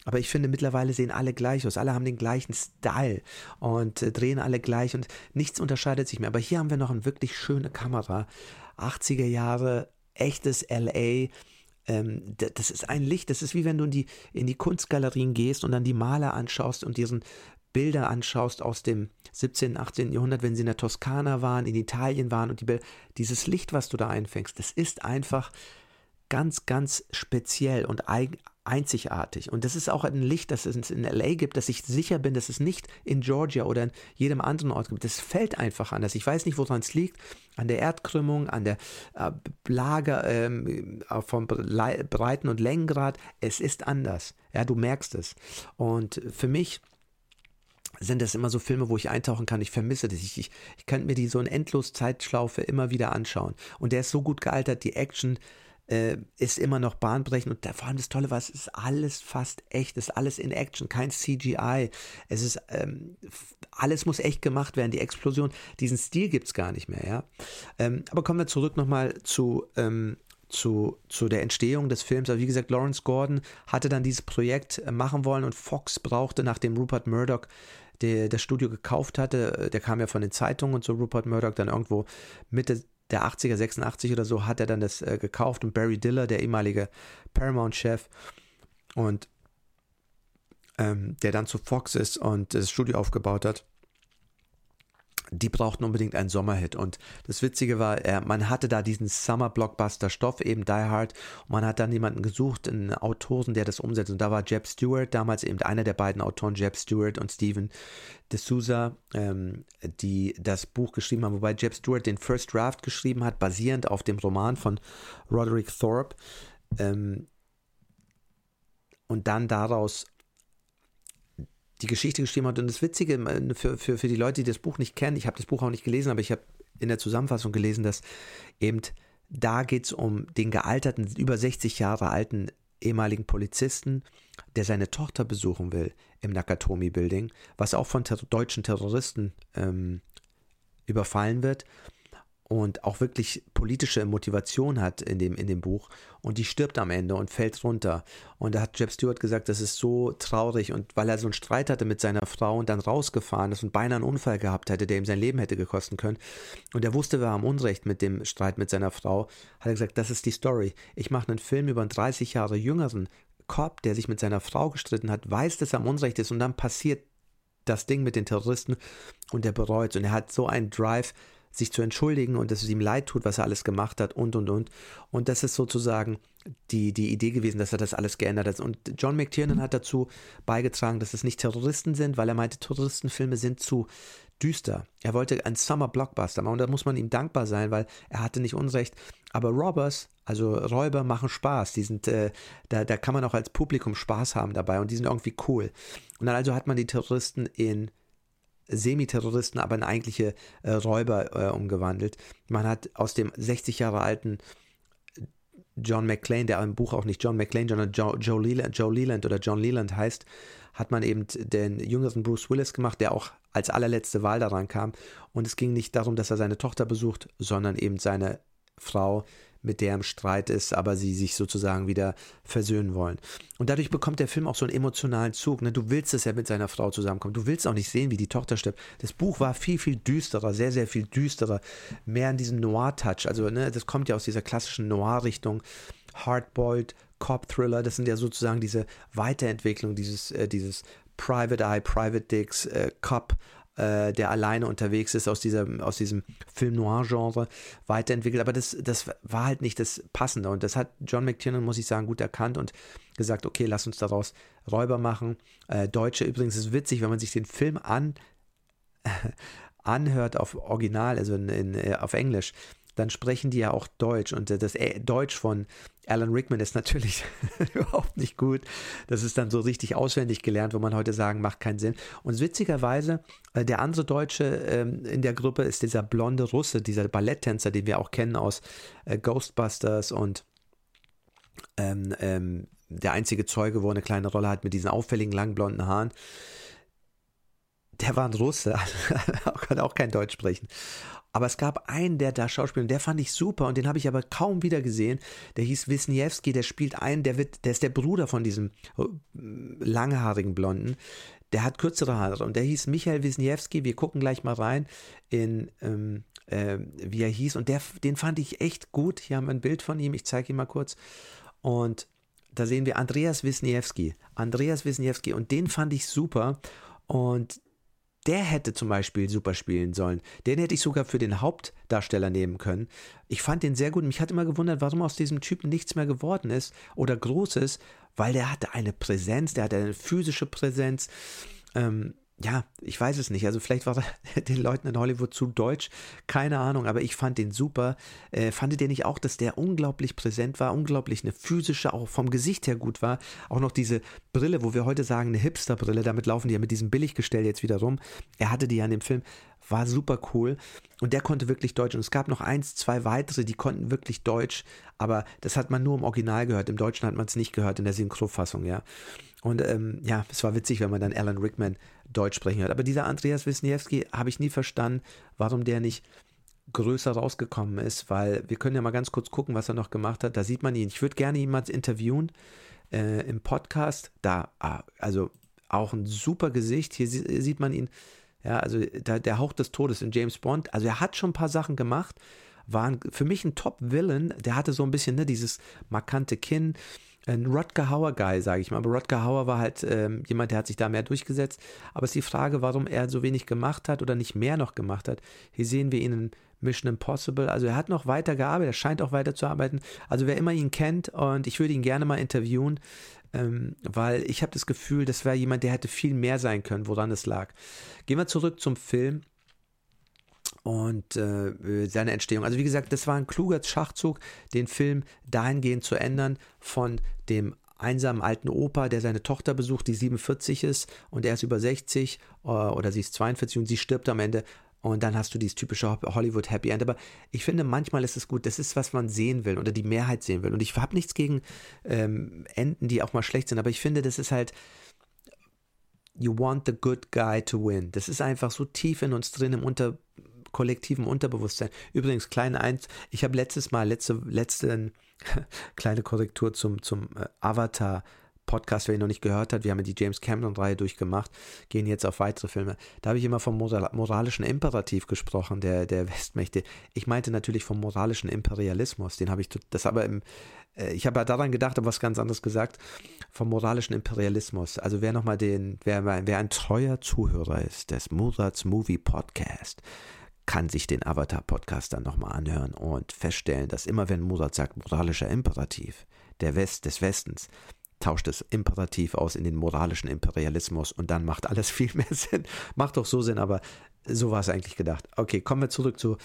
Aber ich finde, mittlerweile sehen alle gleich aus. Alle haben den gleichen Style und äh, drehen alle gleich und nichts unterscheidet sich mehr. Aber hier haben wir noch eine wirklich schöne Kamera. 80er Jahre, echtes LA. Ähm, das ist ein Licht. Das ist wie wenn du in die, in die Kunstgalerien gehst und dann die Maler anschaust und diesen Bilder anschaust aus dem 17., 18. Jahrhundert, wenn sie in der Toskana waren, in Italien waren und die Bilder, dieses Licht, was du da einfängst, das ist einfach ganz, ganz speziell und einzigartig. Und das ist auch ein Licht, das es in LA gibt, dass ich sicher bin, dass es nicht in Georgia oder in jedem anderen Ort gibt. Das fällt einfach anders. Ich weiß nicht, woran es liegt. An der Erdkrümmung, an der äh, Lage ähm, vom Breiten- und Längengrad. Es ist anders. Ja, du merkst es. Und für mich sind das immer so Filme, wo ich eintauchen kann. Ich vermisse das. Ich, ich, ich kann mir die so in endlos Zeitschlaufe immer wieder anschauen. Und der ist so gut gealtert, die Action äh, ist immer noch bahnbrechend. Und da, vor allem das Tolle war, es ist alles fast echt. Es ist alles in Action, kein CGI. Es ist, ähm, alles muss echt gemacht werden. Die Explosion, diesen Stil gibt es gar nicht mehr, ja. Ähm, aber kommen wir zurück nochmal zu, ähm, zu, zu der Entstehung des Films. Aber wie gesagt, Lawrence Gordon hatte dann dieses Projekt äh, machen wollen und Fox brauchte, nachdem Rupert Murdoch der das Studio gekauft hatte, äh, der kam ja von den Zeitungen und so, Rupert Murdoch, dann irgendwo Mitte der 80er, 86 oder so, hat er dann das äh, gekauft und Barry Diller, der ehemalige Paramount-Chef und ähm, der dann zu Fox ist und das Studio aufgebaut hat, die brauchten unbedingt einen Sommerhit. Und das Witzige war, er, man hatte da diesen Summer-Blockbuster-Stoff, eben Die Hard, und man hat dann jemanden gesucht, einen Autoren, der das umsetzt. Und da war Jeb Stewart, damals eben einer der beiden Autoren, Jeb Stewart und Steven D'Souza, ähm, die das Buch geschrieben haben, wobei Jeb Stewart den First Draft geschrieben hat, basierend auf dem Roman von Roderick Thorpe. Ähm, und dann daraus die Geschichte geschrieben hat. Und das Witzige äh, für, für, für die Leute, die das Buch nicht kennen, ich habe das Buch auch nicht gelesen, aber ich habe in der Zusammenfassung gelesen, dass eben da geht es um den gealterten, über 60 Jahre alten ehemaligen Polizisten, der seine Tochter besuchen will im Nakatomi Building, was auch von ter deutschen Terroristen ähm, überfallen wird und auch wirklich politische Motivation hat in dem, in dem Buch. Und die stirbt am Ende und fällt runter. Und da hat Jeb Stewart gesagt, das ist so traurig. Und weil er so einen Streit hatte mit seiner Frau und dann rausgefahren ist und beinahe einen Unfall gehabt hätte, der ihm sein Leben hätte gekosten können. Und er wusste, wir haben Unrecht mit dem Streit mit seiner Frau. Hat er gesagt, das ist die Story. Ich mache einen Film über einen 30 Jahre jüngeren Cop, der sich mit seiner Frau gestritten hat, weiß, dass er am Unrecht ist. Und dann passiert das Ding mit den Terroristen und er bereut Und er hat so einen Drive, sich zu entschuldigen und dass es ihm leid tut, was er alles gemacht hat und und und. Und das ist sozusagen die, die Idee gewesen, dass er das alles geändert hat. Und John McTiernan hat dazu beigetragen, dass es nicht Terroristen sind, weil er meinte, Terroristenfilme sind zu düster. Er wollte einen Summer Blockbuster machen und da muss man ihm dankbar sein, weil er hatte nicht Unrecht. Aber Robbers, also Räuber, machen Spaß. Die sind, äh, da, da kann man auch als Publikum Spaß haben dabei und die sind irgendwie cool. Und dann also hat man die Terroristen in Semiterroristen, aber in eigentliche äh, Räuber äh, umgewandelt. Man hat aus dem 60 Jahre alten John McClane, der im Buch auch nicht John McClane, sondern Joe, Joe, Leland, Joe Leland oder John Leland heißt, hat man eben den jüngeren Bruce Willis gemacht, der auch als allerletzte Wahl daran kam. Und es ging nicht darum, dass er seine Tochter besucht, sondern eben seine Frau, mit der im Streit ist, aber sie sich sozusagen wieder versöhnen wollen. Und dadurch bekommt der Film auch so einen emotionalen Zug. Ne? Du willst, dass er mit seiner Frau zusammenkommt. Du willst auch nicht sehen, wie die Tochter stirbt. Das Buch war viel, viel düsterer, sehr, sehr viel düsterer. Mehr in diesem Noir-Touch. Also, ne, das kommt ja aus dieser klassischen Noir-Richtung. Hardboiled, Cop-Thriller, das sind ja sozusagen diese Weiterentwicklung dieses, äh, dieses Private Eye, Private Dicks, äh, Cop äh, der alleine unterwegs ist, aus, dieser, aus diesem Film-Noir-Genre weiterentwickelt. Aber das, das war halt nicht das Passende. Und das hat John McTiernan, muss ich sagen, gut erkannt und gesagt, okay, lass uns daraus Räuber machen. Äh, Deutsche, übrigens ist witzig, wenn man sich den Film an, anhört auf Original, also in, in, äh, auf Englisch, dann sprechen die ja auch Deutsch. Und das Deutsch von Alan Rickman ist natürlich überhaupt nicht gut. Das ist dann so richtig auswendig gelernt, wo man heute sagen, macht keinen Sinn. Und witzigerweise, äh, der andere Deutsche ähm, in der Gruppe ist dieser blonde Russe, dieser Balletttänzer, den wir auch kennen aus äh, Ghostbusters und ähm, ähm, der einzige Zeuge, wo er eine kleine Rolle hat mit diesen auffälligen langen blonden Haaren der war ein Russe, kann auch kein Deutsch sprechen. Aber es gab einen, der da Schauspieler, der fand ich super und den habe ich aber kaum wieder gesehen. Der hieß Wisniewski, der spielt einen, der wird, der ist der Bruder von diesem äh, langhaarigen Blonden. Der hat kürzere Haare und der hieß Michael Wisniewski. Wir gucken gleich mal rein in, ähm, äh, wie er hieß. Und der, den fand ich echt gut. Hier haben wir ein Bild von ihm. Ich zeige ihn mal kurz. Und da sehen wir Andreas Wisniewski. Andreas Wisniewski. Und den fand ich super. Und der hätte zum Beispiel super spielen sollen. Den hätte ich sogar für den Hauptdarsteller nehmen können. Ich fand den sehr gut. Mich hat immer gewundert, warum aus diesem Typen nichts mehr geworden ist oder Großes, weil der hatte eine Präsenz, der hatte eine physische Präsenz. Ähm, ja, ich weiß es nicht. Also vielleicht war den Leuten in Hollywood zu deutsch, keine Ahnung, aber ich fand den super. Äh, fandet ihr nicht auch, dass der unglaublich präsent war, unglaublich eine physische, auch vom Gesicht her gut war? Auch noch diese Brille, wo wir heute sagen, eine Hipster-Brille, damit laufen die ja mit diesem Billiggestell jetzt wieder rum. Er hatte die ja in dem Film, war super cool und der konnte wirklich Deutsch. Und es gab noch eins, zwei weitere, die konnten wirklich Deutsch, aber das hat man nur im Original gehört. Im Deutschen hat man es nicht gehört, in der Synchrofassung, ja. Und ähm, ja, es war witzig, wenn man dann Alan Rickman Deutsch sprechen hört. Aber dieser Andreas Wisniewski habe ich nie verstanden, warum der nicht größer rausgekommen ist, weil wir können ja mal ganz kurz gucken, was er noch gemacht hat. Da sieht man ihn. Ich würde gerne mal interviewen äh, im Podcast. Da, ah, also auch ein super Gesicht. Hier sieht man ihn. Ja, also da, der Hauch des Todes in James Bond. Also er hat schon ein paar Sachen gemacht. War für mich ein Top-Villain. Der hatte so ein bisschen ne, dieses markante Kinn ein Rutger Hauer Guy, sage ich mal. Aber Rutger Hauer war halt ähm, jemand, der hat sich da mehr durchgesetzt. Aber es ist die Frage, warum er so wenig gemacht hat oder nicht mehr noch gemacht hat. Hier sehen wir ihn in Mission Impossible. Also er hat noch weiter gearbeitet, er scheint auch weiter zu arbeiten. Also wer immer ihn kennt und ich würde ihn gerne mal interviewen, ähm, weil ich habe das Gefühl, das wäre jemand, der hätte viel mehr sein können, woran es lag. Gehen wir zurück zum Film und äh, seine Entstehung. Also wie gesagt, das war ein kluger Schachzug, den Film dahingehend zu ändern von dem einsamen alten Opa, der seine Tochter besucht, die 47 ist und er ist über 60 äh, oder sie ist 42 und sie stirbt am Ende. Und dann hast du dieses typische Hollywood Happy End. Aber ich finde, manchmal ist es gut. Das ist, was man sehen will oder die Mehrheit sehen will. Und ich habe nichts gegen ähm, Enden, die auch mal schlecht sind. Aber ich finde, das ist halt, you want the good guy to win. Das ist einfach so tief in uns drin im unter kollektiven Unterbewusstsein. Übrigens, kleine Eins, ich habe letztes Mal, letzte, letzte kleine Korrektur zum, zum äh, Avatar Podcast, wer ihn noch nicht gehört hat, wir haben ja die James Cameron-Reihe durchgemacht, gehen jetzt auf weitere Filme. Da habe ich immer vom moralischen Imperativ gesprochen, der, der Westmächte. Ich meinte natürlich vom moralischen Imperialismus, den habe ich, das aber im, äh, ich habe ja daran gedacht, aber was ganz anderes gesagt, vom moralischen Imperialismus. Also wer nochmal den, wer, wer ein treuer Zuhörer ist des Murats Movie Podcast, kann sich den Avatar-Podcast dann nochmal anhören und feststellen, dass immer wenn Murat sagt moralischer Imperativ der West des Westens, tauscht es Imperativ aus in den moralischen Imperialismus und dann macht alles viel mehr Sinn. Macht doch so Sinn, aber so war es eigentlich gedacht. Okay, kommen wir zurück zu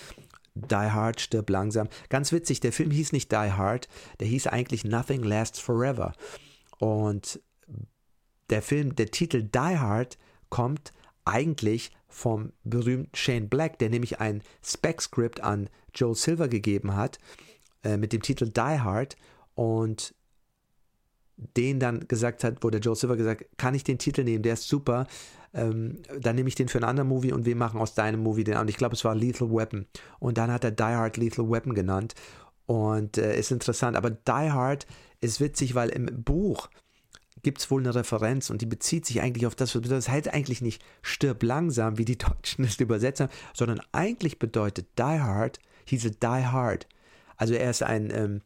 Die Hard stirbt langsam. Ganz witzig, der Film hieß nicht Die Hard, der hieß eigentlich Nothing Lasts Forever. Und der Film, der Titel Die Hard kommt eigentlich vom berühmten Shane Black, der nämlich ein Spec-Script an Joel Silver gegeben hat äh, mit dem Titel Die Hard und den dann gesagt hat, wo der Joel Silver gesagt kann ich den Titel nehmen, der ist super, ähm, dann nehme ich den für einen anderen Movie und wir machen aus deinem Movie den Und ich glaube, es war Lethal Weapon. Und dann hat er Die Hard Lethal Weapon genannt und äh, ist interessant. Aber Die Hard ist witzig, weil im Buch gibt es wohl eine Referenz und die bezieht sich eigentlich auf das, was bedeutet. Das heißt eigentlich nicht stirb langsam, wie die Deutschen es übersetzt haben, sondern eigentlich bedeutet Die Hard, hieße Die Hard. Also er ist ein ähm,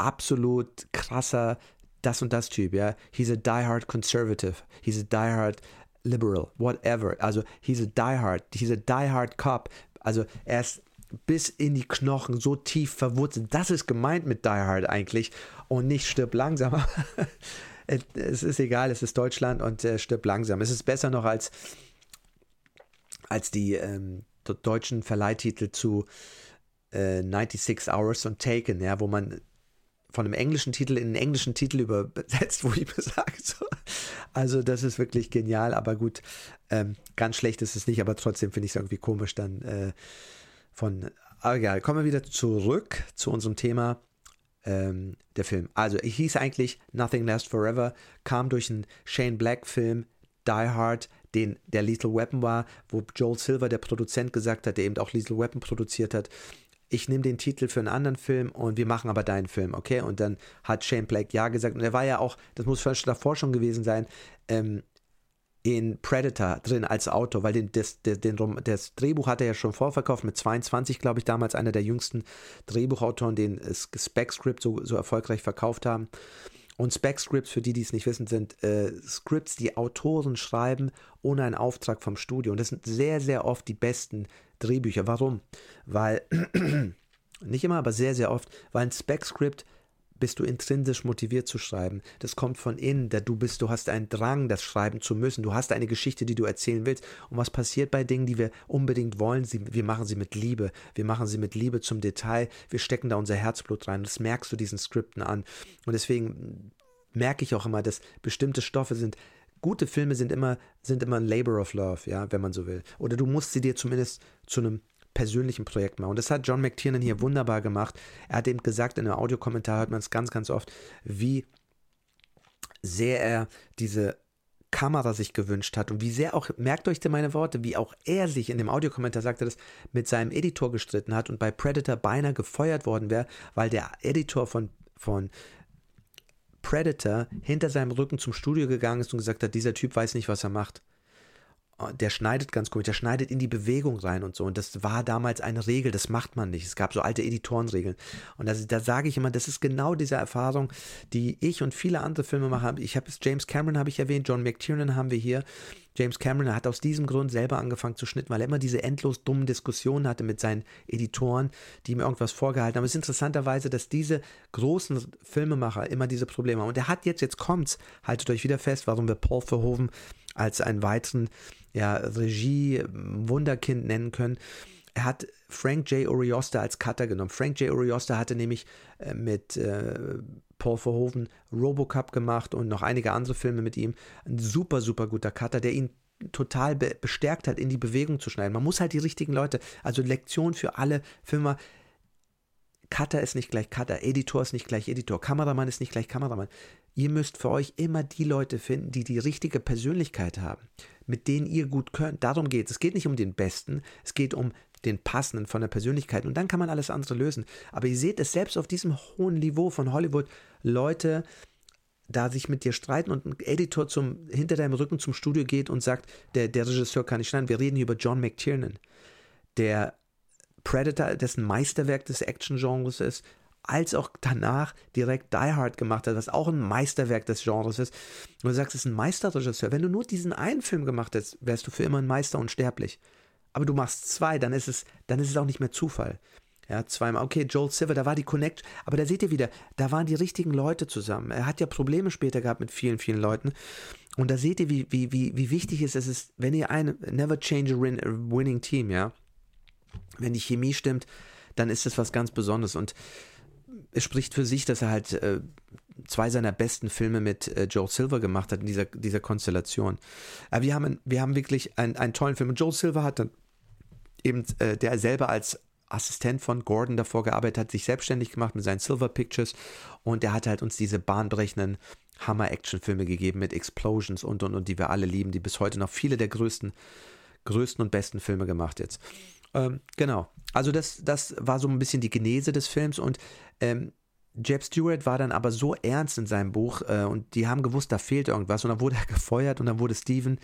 absolut krasser das und das Typ, ja. He's a Die Hard Conservative, he's a Die Hard Liberal, whatever. Also he's a Die Hard, he's a Die Hard Cop. Also er ist bis in die Knochen so tief verwurzelt. Das ist gemeint mit Die Hard eigentlich und nicht stirb langsam. es ist egal, es ist Deutschland und äh, stirbt langsam. Es ist besser noch als, als die ähm, deutschen Verleihtitel zu äh, 96 Hours und Taken, ja, wo man von einem englischen Titel in einen englischen Titel übersetzt, wo ich mir sage, so. also das ist wirklich genial, aber gut, ähm, ganz schlecht ist es nicht, aber trotzdem finde ich es irgendwie komisch dann äh, von, aber egal, kommen wir wieder zurück zu unserem Thema ähm, der Film. Also, er hieß eigentlich Nothing Lasts Forever, kam durch einen Shane Black Film, Die Hard, den der Lethal Weapon war, wo Joel Silver, der Produzent, gesagt hat, der eben auch Lethal Weapon produziert hat, ich nehme den Titel für einen anderen Film und wir machen aber deinen Film, okay? Und dann hat Shane Black ja gesagt und er war ja auch, das muss davor schon gewesen sein, ähm, in Predator drin als Autor, weil den, das, den, den, das Drehbuch hat er ja schon vorverkauft, mit 22, glaube ich, damals einer der jüngsten Drehbuchautoren, den Spec Script so, so erfolgreich verkauft haben. Und Spec Scripts, für die, die es nicht wissen, sind äh, Scripts, die Autoren schreiben ohne einen Auftrag vom Studio. Und das sind sehr, sehr oft die besten Drehbücher. Warum? Weil, nicht immer, aber sehr, sehr oft, weil ein Spec Script bist du intrinsisch motiviert zu schreiben. Das kommt von innen, da du bist, du hast einen Drang, das schreiben zu müssen. Du hast eine Geschichte, die du erzählen willst. Und was passiert bei Dingen, die wir unbedingt wollen? Sie, wir machen sie mit Liebe. Wir machen sie mit Liebe zum Detail. Wir stecken da unser Herzblut rein. Das merkst du diesen Skripten an. Und deswegen merke ich auch immer, dass bestimmte Stoffe sind gute Filme sind immer, sind immer ein Labor of Love, ja, wenn man so will. Oder du musst sie dir zumindest zu einem persönlichen Projekt machen. Und das hat John McTiernan hier wunderbar gemacht. Er hat eben gesagt, in einem Audiokommentar hört man es ganz, ganz oft, wie sehr er diese Kamera sich gewünscht hat und wie sehr auch, merkt euch denn meine Worte, wie auch er sich in dem Audiokommentar sagte, das mit seinem Editor gestritten hat und bei Predator beinahe gefeuert worden wäre, weil der Editor von, von Predator hinter seinem Rücken zum Studio gegangen ist und gesagt hat, dieser Typ weiß nicht, was er macht. der schneidet ganz komisch, der schneidet in die Bewegung rein und so. Und das war damals eine Regel, das macht man nicht. Es gab so alte Editorenregeln. Und das, da sage ich immer, das ist genau diese Erfahrung, die ich und viele andere Filmemacher haben. Ich habe es, James Cameron habe ich erwähnt, John McTiernan haben wir hier. James Cameron hat aus diesem Grund selber angefangen zu schnitten, weil er immer diese endlos dummen Diskussionen hatte mit seinen Editoren, die ihm irgendwas vorgehalten haben. Es ist interessanterweise, dass diese großen Filmemacher immer diese Probleme haben. Und er hat jetzt, jetzt kommt's, haltet euch wieder fest, warum wir Paul Verhoeven als einen weiteren ja, Regie-Wunderkind nennen können. Er hat Frank J. Oriosta als Cutter genommen. Frank J. Oriosta hatte nämlich äh, mit äh, Paul Verhoeven Robocop gemacht und noch einige andere Filme mit ihm. Ein super, super guter Cutter, der ihn total be bestärkt hat, in die Bewegung zu schneiden. Man muss halt die richtigen Leute, also Lektion für alle Filmer. Cutter ist nicht gleich Cutter, Editor ist nicht gleich Editor, Kameramann ist nicht gleich Kameramann. Ihr müsst für euch immer die Leute finden, die die richtige Persönlichkeit haben, mit denen ihr gut könnt. Darum geht es. Es geht nicht um den Besten, es geht um den passenden von der Persönlichkeit und dann kann man alles andere lösen. Aber ihr seht es selbst auf diesem hohen Niveau von Hollywood, Leute da sich mit dir streiten und ein Editor zum, hinter deinem Rücken zum Studio geht und sagt, der, der Regisseur kann nicht schneiden. Wir reden hier über John McTiernan, der Predator, dessen Meisterwerk des Action-Genres ist, als auch danach direkt Die Hard gemacht hat, was auch ein Meisterwerk des Genres ist. Und du sagst, es ist ein Meisterregisseur. Wenn du nur diesen einen Film gemacht hättest, wärst du für immer ein Meister unsterblich. Aber du machst zwei, dann ist es, dann ist es auch nicht mehr Zufall. Ja, zweimal. Okay, Joel Silver, da war die Connect, aber da seht ihr wieder, da waren die richtigen Leute zusammen. Er hat ja Probleme später gehabt mit vielen, vielen Leuten. Und da seht ihr, wie, wie, wie, wie wichtig es ist, wenn ihr ein Never Change a Winning Team, ja, wenn die Chemie stimmt, dann ist das was ganz Besonderes. Und es spricht für sich, dass er halt äh, zwei seiner besten Filme mit äh, Joel Silver gemacht hat in dieser, dieser Konstellation. Aber wir haben, wir haben wirklich einen, einen tollen Film. Und Joel Silver hat dann eben, äh, der selber als Assistent von Gordon davor gearbeitet hat, sich selbstständig gemacht mit seinen Silver Pictures und der hat halt uns diese bahnbrechenden Hammer-Action-Filme gegeben mit Explosions und und und, die wir alle lieben, die bis heute noch viele der größten, größten und besten Filme gemacht jetzt. Ähm, genau. Also das, das war so ein bisschen die Genese des Films und ähm, Jeb Stewart war dann aber so ernst in seinem Buch äh, und die haben gewusst, da fehlt irgendwas und dann wurde er gefeuert und dann wurde Steven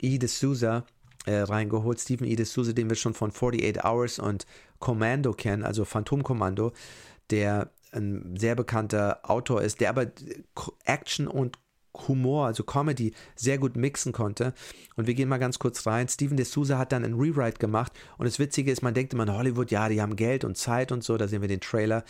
E. D'Souza äh, reingeholt. Steven E. D'Souza, den wir schon von 48 Hours und Commando kennen, also Phantomkommando, der ein sehr bekannter Autor ist, der aber Action und Humor, also Comedy, sehr gut mixen konnte. Und wir gehen mal ganz kurz rein. Steven D'Souza hat dann ein Rewrite gemacht. Und das Witzige ist, man denkt immer in Hollywood, ja, die haben Geld und Zeit und so. Da sehen wir den Trailer.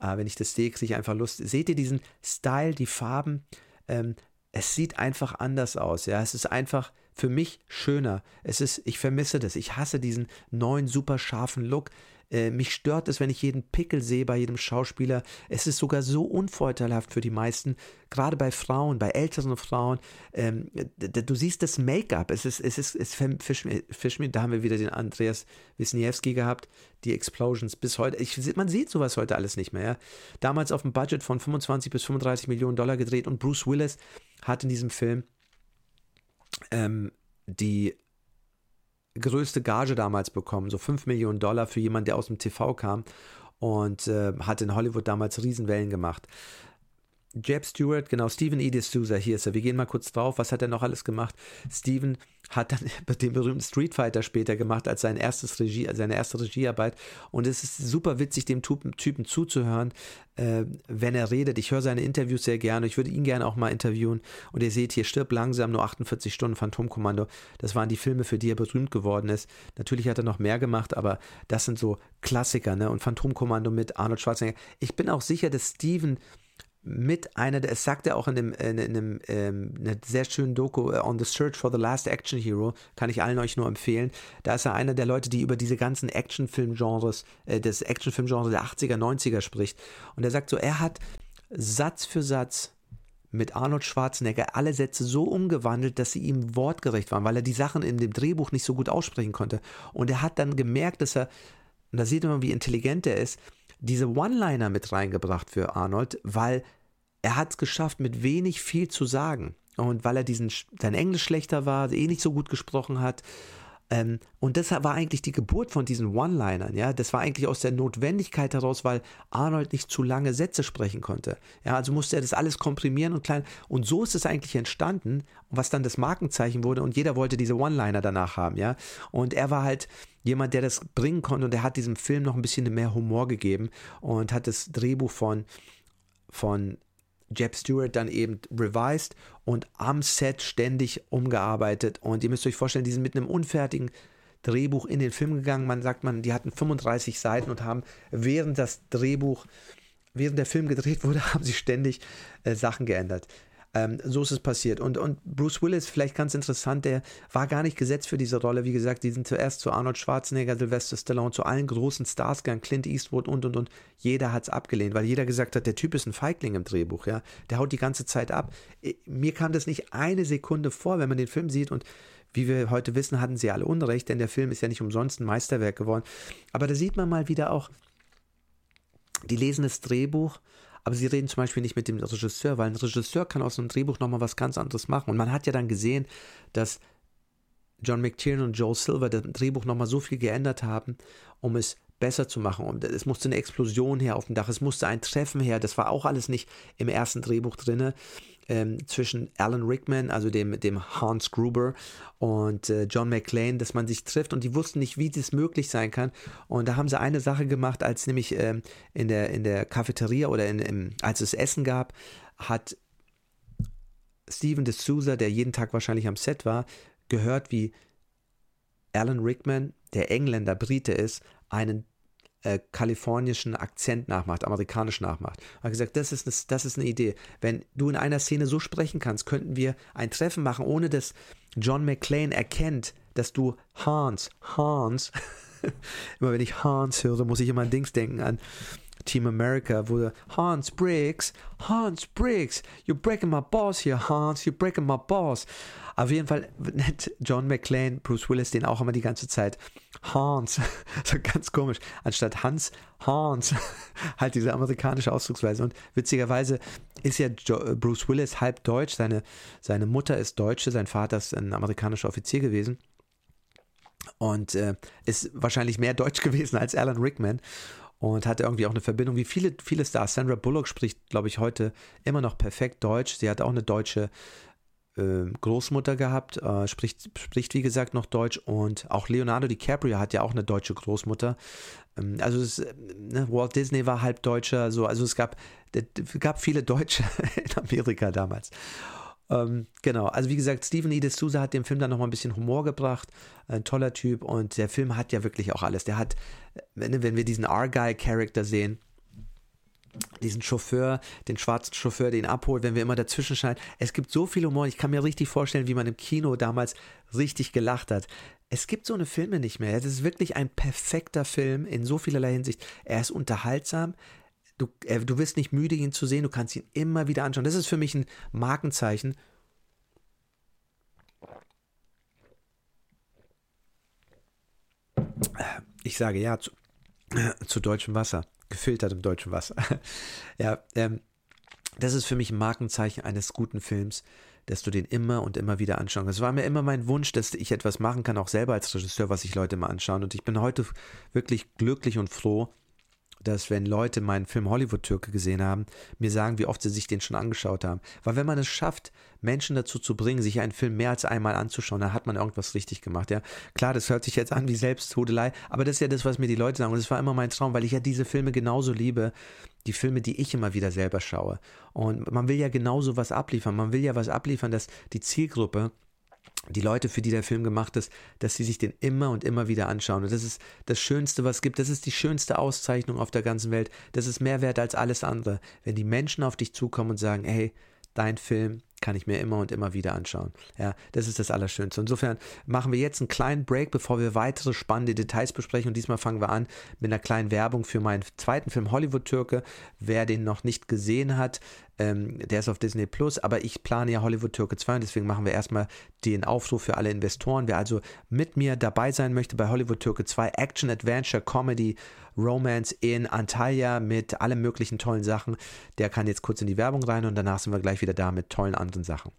Äh, wenn ich das sehe, kriege ich einfach Lust. Seht ihr diesen Style, die Farben? Ähm, es sieht einfach anders aus. Ja, es ist einfach für mich schöner. Es ist, ich vermisse das. Ich hasse diesen neuen super scharfen Look. Äh, mich stört es, wenn ich jeden Pickel sehe bei jedem Schauspieler. Es ist sogar so unvorteilhaft für die meisten, gerade bei Frauen, bei älteren Frauen. Ähm, du siehst das Make-up, es ist, es ist, es verschmiert. Da haben wir wieder den Andreas Wisniewski gehabt, die Explosions bis heute. Ich, man sieht sowas heute alles nicht mehr. Ja? Damals auf einem Budget von 25 bis 35 Millionen Dollar gedreht und Bruce Willis hat in diesem Film ähm, die größte Gage damals bekommen, so 5 Millionen Dollar für jemanden, der aus dem TV kam und äh, hat in Hollywood damals Riesenwellen gemacht. Jeb Stewart, genau, Steven E. D'Souza, hier ist er. Wir gehen mal kurz drauf. Was hat er noch alles gemacht? Steven hat dann den berühmten Street Fighter später gemacht als sein erstes Regie, seine erste Regiearbeit. Und es ist super witzig, dem Typen zuzuhören, äh, wenn er redet. Ich höre seine Interviews sehr gerne. Ich würde ihn gerne auch mal interviewen. Und ihr seht hier, stirb langsam, nur 48 Stunden Phantomkommando. Das waren die Filme, für die er berühmt geworden ist. Natürlich hat er noch mehr gemacht, aber das sind so Klassiker, ne? Und Phantomkommando mit Arnold Schwarzenegger. Ich bin auch sicher, dass Steven mit einer, es sagt er auch in einem, in einem ähm, einer sehr schönen Doku, uh, On the Search for the Last Action Hero, kann ich allen euch nur empfehlen. Da ist er einer der Leute, die über diese ganzen Actionfilm-Genres, äh, das Actionfilm-Genre der 80er, 90er spricht. Und er sagt so, er hat Satz für Satz mit Arnold Schwarzenegger alle Sätze so umgewandelt, dass sie ihm wortgerecht waren, weil er die Sachen in dem Drehbuch nicht so gut aussprechen konnte. Und er hat dann gemerkt, dass er, und da sieht man, wie intelligent er ist, diese One-Liner mit reingebracht für Arnold, weil er hat es geschafft, mit wenig viel zu sagen. Und weil er diesen, sein Englisch schlechter war, eh nicht so gut gesprochen hat, Ähm, und das war eigentlich die Geburt von diesen One-Linern, ja. Das war eigentlich aus der Notwendigkeit heraus, weil Arnold nicht zu lange Sätze sprechen konnte. Ja, also musste er das alles komprimieren und klein. Und so ist es eigentlich entstanden, was dann das Markenzeichen wurde und jeder wollte diese One-Liner danach haben, ja. Und er war halt jemand, der das bringen konnte und er hat diesem Film noch ein bisschen mehr Humor gegeben und hat das Drehbuch von, von Jeb Stewart dann eben revised und am Set ständig umgearbeitet. Und ihr müsst euch vorstellen, die sind mit einem unfertigen Drehbuch in den Film gegangen. Man sagt man, die hatten 35 Seiten und haben während das Drehbuch, während der Film gedreht wurde, haben sie ständig äh, Sachen geändert. Ähm, so ist es passiert. Und, und Bruce Willis, vielleicht ganz interessant, der war gar nicht gesetzt für diese Rolle. Wie gesagt, die sind zuerst zu Arnold Schwarzenegger, Sylvester Stallone, zu allen großen Stars gegangen, Clint Eastwood und und und. Jeder hat es abgelehnt, weil jeder gesagt hat, der Typ ist ein Feigling im Drehbuch, ja. Der haut die ganze Zeit ab. Mir kam das nicht eine Sekunde vor, wenn man den Film sieht und wie wir heute wissen, hatten sie alle Unrecht, denn der Film ist ja nicht umsonst ein Meisterwerk geworden. Aber da sieht man mal wieder auch, die lesen das Drehbuch aber sie reden zum Beispiel nicht mit dem Regisseur, weil ein Regisseur kann aus einem Drehbuch nochmal was ganz anderes machen. Und man hat ja dann gesehen, dass John McTiernan und Joe Silver das Drehbuch nochmal so viel geändert haben, um es besser zu machen. Und es musste eine Explosion her auf dem Dach, es musste ein Treffen her. Das war auch alles nicht im ersten Drehbuch drin ähm, zwischen Alan Rickman, also dem, dem Hans Gruber und äh, John McClane, dass man sich trifft und die wussten nicht, wie das möglich sein kann. Und da haben sie eine Sache gemacht, als nämlich ähm, in, der, in der Cafeteria oder in, im, als es Essen gab, hat Steven de Souza, der jeden Tag wahrscheinlich am Set war, gehört, wie Alan Rickman, der Engländer, Brite ist, einen äh, kalifornischen Akzent nachmacht, amerikanisch nachmacht. Hat gesagt, das ist, eine, das ist eine Idee. Wenn du in einer Szene so sprechen kannst, könnten wir ein Treffen machen, ohne dass John McClane erkennt, dass du Hans, Hans, immer wenn ich Hans höre, muss ich immer an Dings denken, an Team America, wo Hans Briggs, Hans Briggs, you're breaking my boss here, Hans, you're breaking my boss. Auf jeden Fall nennt John McClane Bruce Willis den auch immer die ganze Zeit Hans. so ganz komisch. Anstatt Hans, Hans. halt diese amerikanische Ausdrucksweise. Und witzigerweise ist ja Bruce Willis halb deutsch. Seine, seine Mutter ist Deutsche, sein Vater ist ein amerikanischer Offizier gewesen. Und äh, ist wahrscheinlich mehr deutsch gewesen als Alan Rickman und hatte irgendwie auch eine Verbindung, wie viele, viele Stars. Sandra Bullock spricht, glaube ich, heute immer noch perfekt Deutsch. Sie hat auch eine deutsche äh, Großmutter gehabt, äh, spricht, spricht wie gesagt noch Deutsch und auch Leonardo DiCaprio hat ja auch eine deutsche Großmutter. Ähm, also es, ne, Walt Disney war halb Deutscher, so, also es gab, es gab viele Deutsche in Amerika damals. Ähm, genau, also wie gesagt, Stephen E. D'Souza hat dem Film dann nochmal ein bisschen Humor gebracht. Ein toller Typ und der Film hat ja wirklich auch alles. Der hat, wenn, wenn wir diesen Argyle-Charakter sehen, diesen Chauffeur, den schwarzen Chauffeur, den abholt, wenn wir immer dazwischen scheinen. Es gibt so viel Humor. Ich kann mir richtig vorstellen, wie man im Kino damals richtig gelacht hat. Es gibt so eine Filme nicht mehr. Es ist wirklich ein perfekter Film in so vielerlei Hinsicht. Er ist unterhaltsam. Du, äh, du wirst nicht müde, ihn zu sehen. Du kannst ihn immer wieder anschauen. Das ist für mich ein Markenzeichen. Ich sage ja zu, äh, zu deutschem Wasser gefiltert im deutschen Wasser. ja, ähm, das ist für mich ein Markenzeichen eines guten Films, dass du den immer und immer wieder anschauen kannst. Es war mir immer mein Wunsch, dass ich etwas machen kann, auch selber als Regisseur, was sich Leute mal anschauen. Und ich bin heute wirklich glücklich und froh, dass wenn Leute meinen Film Hollywood-Türke gesehen haben, mir sagen, wie oft sie sich den schon angeschaut haben. Weil wenn man es schafft, Menschen dazu zu bringen, sich einen Film mehr als einmal anzuschauen, dann hat man irgendwas richtig gemacht, ja. Klar, das hört sich jetzt an wie Selbsttodelei, aber das ist ja das, was mir die Leute sagen. Und das war immer mein Traum, weil ich ja diese Filme genauso liebe, die Filme, die ich immer wieder selber schaue. Und man will ja genauso was abliefern. Man will ja was abliefern, dass die Zielgruppe die Leute, für die der Film gemacht ist, dass sie sich den immer und immer wieder anschauen. Und das ist das Schönste, was es gibt. Das ist die schönste Auszeichnung auf der ganzen Welt. Das ist mehr wert als alles andere. Wenn die Menschen auf dich zukommen und sagen, hey, dein Film, kann ich mir immer und immer wieder anschauen. Ja, das ist das Allerschönste. Insofern machen wir jetzt einen kleinen Break, bevor wir weitere spannende Details besprechen. Und diesmal fangen wir an mit einer kleinen Werbung für meinen zweiten Film Hollywood Türke. Wer den noch nicht gesehen hat, ähm, der ist auf Disney Plus. Aber ich plane ja Hollywood Türke 2 und deswegen machen wir erstmal den Aufruf für alle Investoren. Wer also mit mir dabei sein möchte bei Hollywood Türke 2, Action, Adventure, Comedy, Romance in Antalya mit allen möglichen tollen Sachen, der kann jetzt kurz in die Werbung rein und danach sind wir gleich wieder da mit tollen anderen Sachen.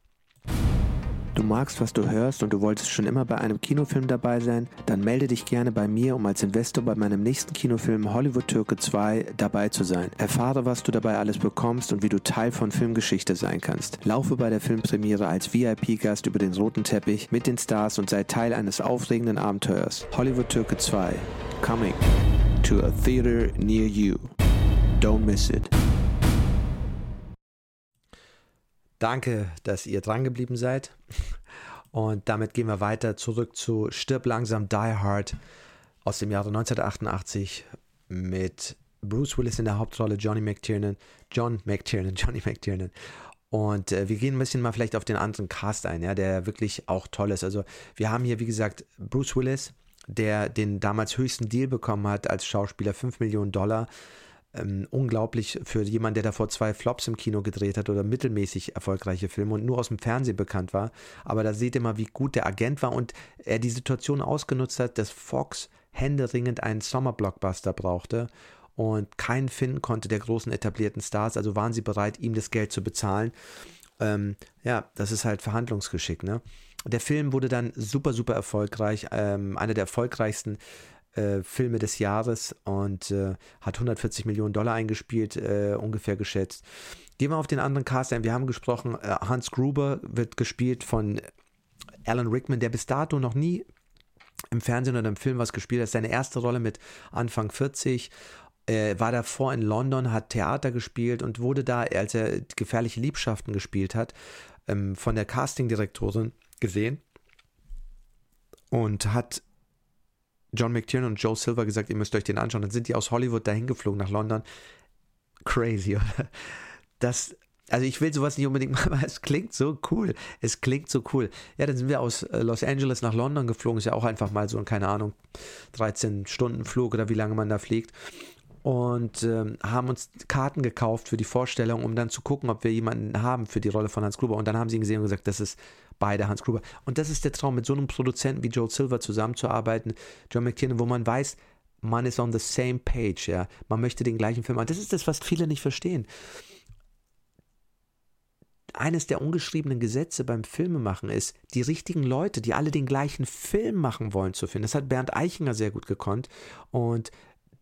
Du magst, was du hörst und du wolltest schon immer bei einem Kinofilm dabei sein? Dann melde dich gerne bei mir, um als Investor bei meinem nächsten Kinofilm Hollywood Türke 2 dabei zu sein. Erfahre, was du dabei alles bekommst und wie du Teil von Filmgeschichte sein kannst. Laufe bei der Filmpremiere als VIP-Gast über den roten Teppich mit den Stars und sei Teil eines aufregenden Abenteuers. Hollywood Türke 2. Coming to a theater near you. Don't miss it. Danke, dass ihr dran geblieben seid. Und damit gehen wir weiter zurück zu Stirb langsam Die Hard aus dem Jahre 1988 mit Bruce Willis in der Hauptrolle, Johnny McTiernan, John McTiernan, Johnny McTiernan. Und äh, wir gehen ein bisschen mal vielleicht auf den anderen Cast ein, ja, der wirklich auch toll ist. Also wir haben hier, wie gesagt, Bruce Willis, der den damals höchsten Deal bekommen hat als Schauspieler, 5 Millionen Dollar ähm, unglaublich für jemanden, der davor zwei Flops im Kino gedreht hat oder mittelmäßig erfolgreiche Filme und nur aus dem Fernsehen bekannt war. Aber da seht ihr mal, wie gut der Agent war und er die Situation ausgenutzt hat, dass Fox händeringend einen Sommerblockbuster brauchte und keinen finden konnte der großen etablierten Stars. Also waren sie bereit, ihm das Geld zu bezahlen. Ähm, ja, das ist halt Verhandlungsgeschick, ne? Der Film wurde dann super, super erfolgreich. Ähm, einer der erfolgreichsten äh, Filme des Jahres und äh, hat 140 Millionen Dollar eingespielt, äh, ungefähr geschätzt. Gehen wir auf den anderen Cast ein. Wir haben gesprochen, äh, Hans Gruber wird gespielt von Alan Rickman, der bis dato noch nie im Fernsehen oder im Film was gespielt hat. Seine erste Rolle mit Anfang 40 war davor in London, hat Theater gespielt und wurde da, als er gefährliche Liebschaften gespielt hat, ähm, von der Castingdirektorin gesehen und hat John McTiernan und Joe Silver gesagt, ihr müsst euch den anschauen. Dann sind die aus Hollywood dahin geflogen nach London. Crazy, oder? Das, also ich will sowas nicht unbedingt machen, aber es klingt so cool. Es klingt so cool. Ja, dann sind wir aus äh, Los Angeles nach London geflogen. Ist ja auch einfach mal so ein, keine Ahnung, 13 Stunden Flug oder wie lange man da fliegt. Und ähm, haben uns Karten gekauft für die Vorstellung, um dann zu gucken, ob wir jemanden haben für die Rolle von Hans Gruber. Und dann haben sie ihn gesehen und gesagt, das ist beide Hans Gruber. Und das ist der Traum, mit so einem Produzenten wie Joel Silver zusammenzuarbeiten, John McTiernan, wo man weiß, man ist on the same page, ja. Man möchte den gleichen Film machen. Das ist das, was viele nicht verstehen. Eines der ungeschriebenen Gesetze beim Filmemachen ist, die richtigen Leute, die alle den gleichen Film machen wollen, zu finden. Das hat Bernd Eichinger sehr gut gekonnt. Und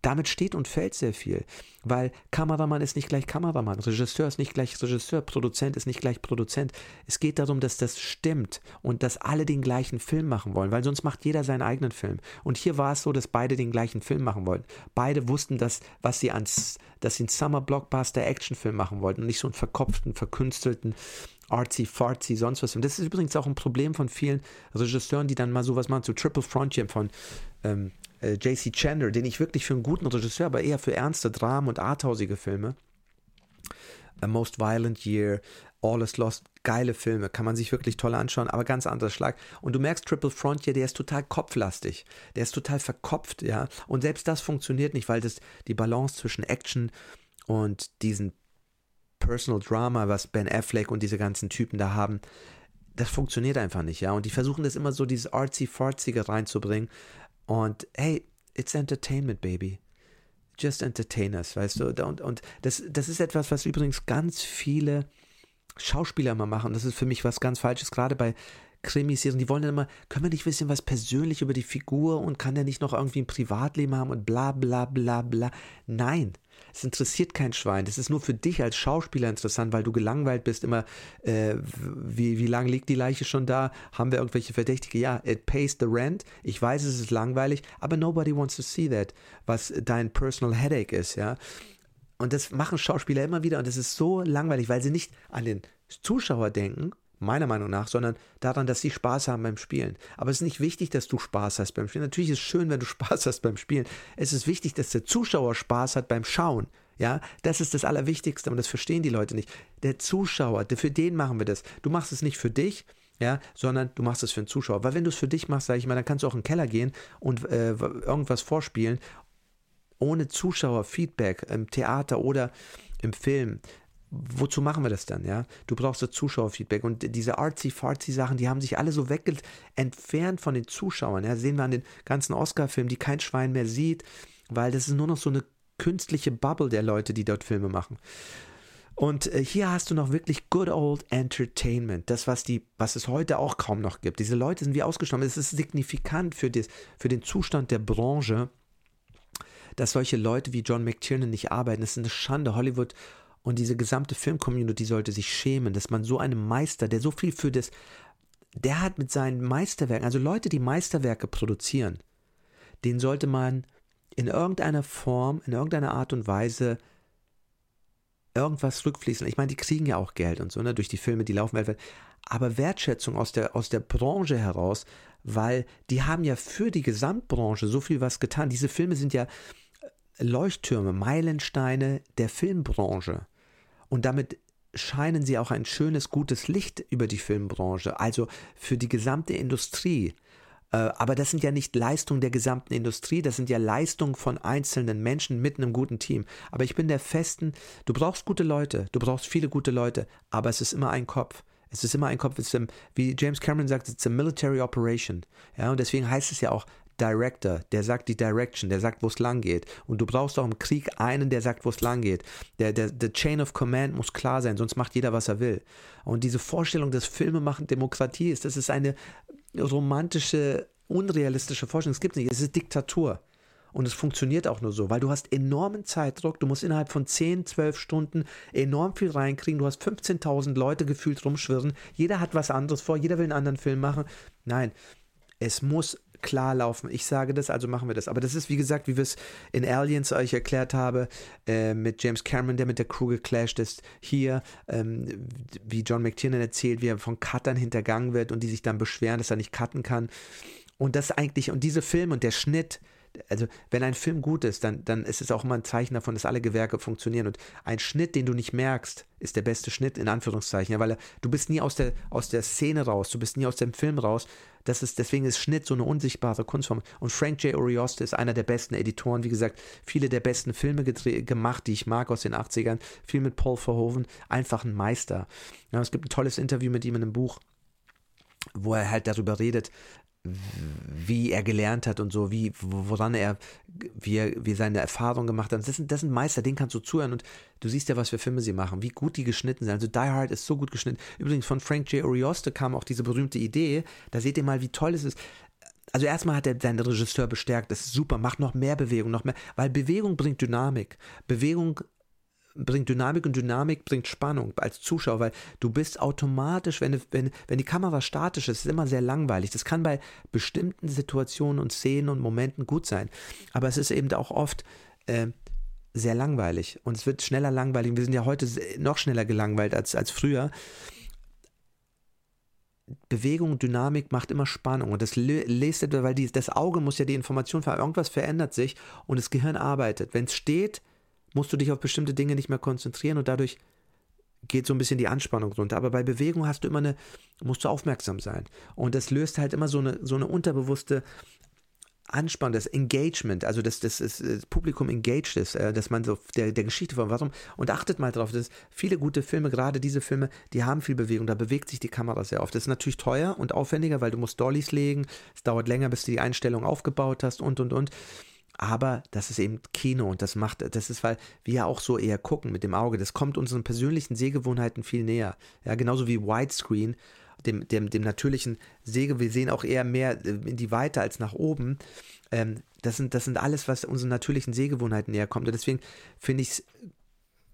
damit steht und fällt sehr viel, weil Kameramann ist nicht gleich Kameramann, Regisseur ist nicht gleich Regisseur, Produzent ist nicht gleich Produzent. Es geht darum, dass das stimmt und dass alle den gleichen Film machen wollen, weil sonst macht jeder seinen eigenen Film. Und hier war es so, dass beide den gleichen Film machen wollten. Beide wussten, dass was sie ans, dass sie einen Summer Blockbuster Actionfilm machen wollten und nicht so einen verkopften, verkünstelten artsy fartsy sonst was. Und das ist übrigens auch ein Problem von vielen Regisseuren, die dann mal sowas machen, so Triple Frontier von ähm, äh, J.C. Chandler, den ich wirklich für einen guten Regisseur, aber eher für ernste Dramen und arthausige Filme. A Most Violent Year, All is Lost, geile Filme, kann man sich wirklich toll anschauen, aber ganz anderer Schlag. Und du merkst Triple Frontier, der ist total kopflastig, der ist total verkopft, ja. Und selbst das funktioniert nicht, weil das die Balance zwischen Action und diesen Personal Drama, was Ben Affleck und diese ganzen Typen da haben, das funktioniert einfach nicht, ja. Und die versuchen das immer so dieses artsy-fartsige reinzubringen, und hey, it's entertainment, baby. Just entertain us, weißt du? Und, und das, das ist etwas, was übrigens ganz viele Schauspieler immer machen. Das ist für mich was ganz Falsches, gerade bei Krimis, die wollen dann immer, können wir nicht wissen, was persönlich über die Figur und kann der nicht noch irgendwie ein Privatleben haben und bla bla bla bla. Nein, es interessiert kein Schwein. Das ist nur für dich als Schauspieler interessant, weil du gelangweilt bist. Immer, äh, wie, wie lange liegt die Leiche schon da? Haben wir irgendwelche Verdächtige? Ja, it pays the rent. Ich weiß, es ist langweilig, aber nobody wants to see that, was dein personal headache ist, ja. Und das machen Schauspieler immer wieder und das ist so langweilig, weil sie nicht an den Zuschauer denken, meiner Meinung nach, sondern daran, dass sie Spaß haben beim Spielen. Aber es ist nicht wichtig, dass du Spaß hast beim Spielen. Natürlich ist es schön, wenn du Spaß hast beim Spielen. Es ist wichtig, dass der Zuschauer Spaß hat beim Schauen. Ja, das ist das Allerwichtigste und das verstehen die Leute nicht. Der Zuschauer, für den machen wir das. Du machst es nicht für dich, ja, sondern du machst es für den Zuschauer. Weil wenn du es für dich machst, sage ich mal, dann kannst du auch in den Keller gehen und äh, irgendwas vorspielen ohne Zuschauerfeedback im Theater oder im Film wozu machen wir das dann, ja? Du brauchst das Zuschauerfeedback und diese artsy-fartsy Sachen, die haben sich alle so weg entfernt von den Zuschauern, ja? Sehen wir an den ganzen Oscar-Filmen, die kein Schwein mehr sieht, weil das ist nur noch so eine künstliche Bubble der Leute, die dort Filme machen. Und äh, hier hast du noch wirklich good old entertainment. Das, was, die, was es heute auch kaum noch gibt. Diese Leute sind wie ausgestorben. Es ist signifikant für, das, für den Zustand der Branche, dass solche Leute wie John McTiernan nicht arbeiten. Das ist eine Schande. Hollywood und diese gesamte Filmcommunity sollte sich schämen, dass man so einem Meister, der so viel für das, der hat mit seinen Meisterwerken, also Leute, die Meisterwerke produzieren, den sollte man in irgendeiner Form, in irgendeiner Art und Weise irgendwas rückfließen. Ich meine, die kriegen ja auch Geld und so, ne, durch die Filme, die laufen weltweit. Aber Wertschätzung aus der, aus der Branche heraus, weil die haben ja für die Gesamtbranche so viel was getan. Diese Filme sind ja Leuchttürme, Meilensteine der Filmbranche. Und damit scheinen sie auch ein schönes, gutes Licht über die Filmbranche, also für die gesamte Industrie. Äh, aber das sind ja nicht Leistungen der gesamten Industrie, das sind ja Leistungen von einzelnen Menschen mit einem guten Team. Aber ich bin der festen, du brauchst gute Leute, du brauchst viele gute Leute, aber es ist immer ein Kopf. Es ist immer ein Kopf, es ist, wie James Cameron sagt, it's a military operation. Ja, und deswegen heißt es ja auch Director, der sagt die Direction, der sagt, wo es lang geht. Und du brauchst auch im Krieg einen, der sagt, wo es lang geht. Der, der, der Chain of Command muss klar sein, sonst macht jeder, was er will. Und diese Vorstellung, dass Filme machen Demokratie ist, das ist eine romantische, unrealistische Vorstellung. Es gibt nicht. Es ist Diktatur. Und es funktioniert auch nur so, weil du hast enormen Zeitdruck. Du musst innerhalb von 10, 12 Stunden enorm viel reinkriegen. Du hast 15.000 Leute gefühlt rumschwirren. Jeder hat was anderes vor. Jeder will einen anderen Film machen. Nein, es muss klar laufen. Ich sage das, also machen wir das. Aber das ist, wie gesagt, wie wir es in Aliens euch erklärt haben, äh, mit James Cameron, der mit der Crew geclasht ist. Hier, ähm, wie John McTiernan erzählt, wie er von Cuttern hintergangen wird und die sich dann beschweren, dass er nicht cutten kann. Und das eigentlich, und diese Filme und der Schnitt, also wenn ein Film gut ist, dann, dann ist es auch immer ein Zeichen davon, dass alle Gewerke funktionieren. Und ein Schnitt, den du nicht merkst, ist der beste Schnitt, in Anführungszeichen. Ja, weil du bist nie aus der, aus der Szene raus, du bist nie aus dem Film raus. Das ist, deswegen ist Schnitt so eine unsichtbare Kunstform. Und Frank J. Orioste ist einer der besten Editoren. Wie gesagt, viele der besten Filme gemacht, die ich mag aus den 80ern. Viel mit Paul Verhoeven. Einfach ein Meister. Ja, es gibt ein tolles Interview mit ihm in einem Buch wo er halt darüber redet, wie er gelernt hat und so, wie, woran er, wie er, wie seine Erfahrungen gemacht hat. Das sind, das sind Meister, denen kannst du zuhören und du siehst ja, was für Filme sie machen, wie gut die geschnitten sind. Also Die Hard ist so gut geschnitten. Übrigens von Frank J. Orioste kam auch diese berühmte Idee, da seht ihr mal, wie toll es ist. Also erstmal hat er seinen Regisseur bestärkt, das ist super, macht noch mehr Bewegung, noch mehr, weil Bewegung bringt Dynamik. Bewegung bringt Dynamik und Dynamik bringt Spannung als Zuschauer, weil du bist automatisch, wenn, wenn, wenn die Kamera statisch ist, ist immer sehr langweilig. Das kann bei bestimmten Situationen und Szenen und Momenten gut sein, aber es ist eben auch oft äh, sehr langweilig und es wird schneller langweilig. Wir sind ja heute noch schneller gelangweilt als, als früher. Bewegung, Dynamik macht immer Spannung und das lest weil die, das Auge muss ja die Information, irgendwas verändert sich und das Gehirn arbeitet. Wenn es steht, musst du dich auf bestimmte Dinge nicht mehr konzentrieren und dadurch geht so ein bisschen die Anspannung runter. Aber bei Bewegung hast du immer eine, musst du aufmerksam sein. Und das löst halt immer so eine, so eine unterbewusste Anspannung, das Engagement, also dass das, das, Publikum engaged ist, äh, dass man so der, der Geschichte von warum und achtet mal drauf, dass viele gute Filme, gerade diese Filme, die haben viel Bewegung, da bewegt sich die Kamera sehr oft. Das ist natürlich teuer und aufwendiger, weil du musst Dollys legen, es dauert länger, bis du die Einstellung aufgebaut hast und und und aber das ist eben Kino und das macht, das ist, weil wir ja auch so eher gucken mit dem Auge. Das kommt unseren persönlichen Sehgewohnheiten viel näher. Ja, genauso wie Widescreen, dem, dem, dem natürlichen Säge. Wir sehen auch eher mehr äh, in die Weite als nach oben. Ähm, das, sind, das sind alles, was unseren natürlichen Sehgewohnheiten näher kommt. Und deswegen finde ich es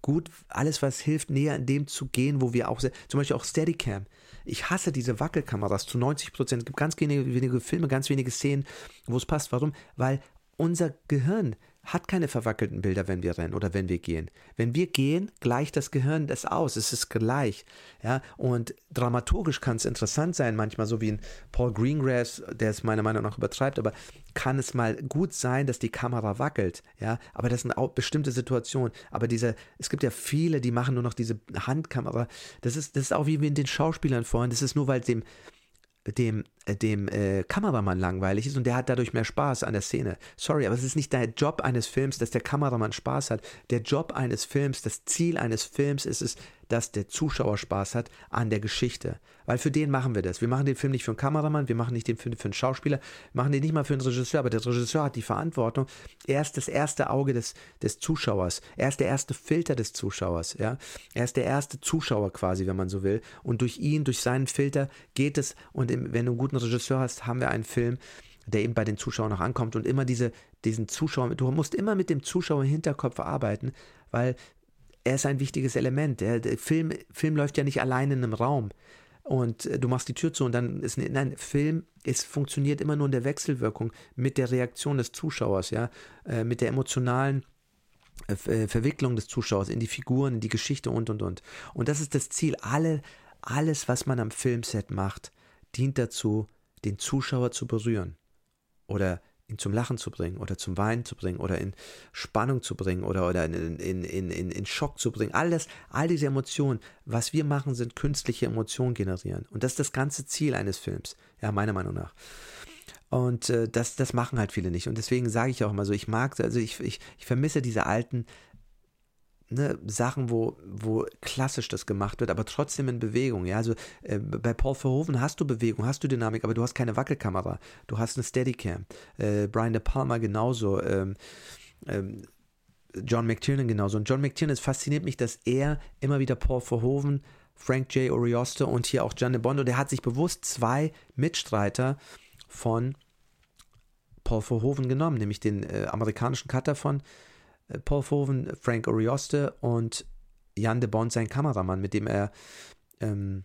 gut, alles, was hilft, näher in dem zu gehen, wo wir auch, zum Beispiel auch Steadicam. Ich hasse diese Wackelkameras zu 90 Prozent. Es gibt ganz wenige, wenige Filme, ganz wenige Szenen, wo es passt. Warum? Weil unser Gehirn hat keine verwackelten Bilder, wenn wir rennen oder wenn wir gehen. Wenn wir gehen, gleicht das Gehirn das aus. Es ist gleich. Ja, und dramaturgisch kann es interessant sein, manchmal so wie ein Paul Greengrass, der es meiner Meinung nach übertreibt, aber kann es mal gut sein, dass die Kamera wackelt. Ja, aber das sind auch bestimmte Situationen. Aber diese, es gibt ja viele, die machen nur noch diese Handkamera. Das ist, das ist auch wie mit den Schauspielern vorhin. Das ist nur, weil dem, dem, äh, dem äh, Kameramann langweilig ist und der hat dadurch mehr Spaß an der Szene. Sorry, aber es ist nicht der Job eines Films, dass der Kameramann Spaß hat. Der Job eines Films, das Ziel eines Films ist es, dass der Zuschauer Spaß hat an der Geschichte. Weil für den machen wir das. Wir machen den Film nicht für einen Kameramann, wir machen nicht den Film für einen Schauspieler, machen den nicht mal für einen Regisseur, aber der Regisseur hat die Verantwortung. Er ist das erste Auge des, des Zuschauers. Er ist der erste Filter des Zuschauers. Ja? Er ist der erste Zuschauer quasi, wenn man so will. Und durch ihn, durch seinen Filter geht es. Und im, wenn du einen guten Regisseur hast, haben wir einen Film, der eben bei den Zuschauern noch ankommt und immer diese, diesen Zuschauer, du musst immer mit dem Zuschauer im Hinterkopf arbeiten, weil er ist ein wichtiges Element. Der, Film, Film läuft ja nicht allein in einem Raum und äh, du machst die Tür zu und dann ist nein, Film, es funktioniert immer nur in der Wechselwirkung mit der Reaktion des Zuschauers, ja, äh, mit der emotionalen äh, Verwicklung des Zuschauers in die Figuren, in die Geschichte und und und. Und das ist das Ziel. Alle, alles, was man am Filmset macht, dient dazu, den Zuschauer zu berühren oder ihn zum Lachen zu bringen oder zum Weinen zu bringen oder in Spannung zu bringen oder, oder in, in, in, in, Schock zu bringen. Alles, all diese Emotionen, was wir machen, sind künstliche Emotionen generieren. Und das ist das ganze Ziel eines Films, ja, meiner Meinung nach. Und äh, das, das machen halt viele nicht. Und deswegen sage ich auch immer so, ich mag, also ich, ich, ich vermisse diese alten ne, Sachen, wo, wo klassisch das gemacht wird, aber trotzdem in Bewegung. Ja, also äh, bei Paul Verhoeven hast du Bewegung, hast du Dynamik, aber du hast keine Wackelkamera. Du hast eine Steadicam. Äh, Brian De Palma genauso. Ähm, ähm, John McTiernan genauso. Und John McTiernan, es fasziniert mich, dass er immer wieder Paul Verhoeven, Frank J. Orioste und hier auch Gianni Bondo, der hat sich bewusst zwei Mitstreiter von Paul Verhoeven genommen, nämlich den äh, amerikanischen Cutter von Paul Verhoeven, Frank Orioste und Jan de Bond, sein Kameramann, mit dem er ähm,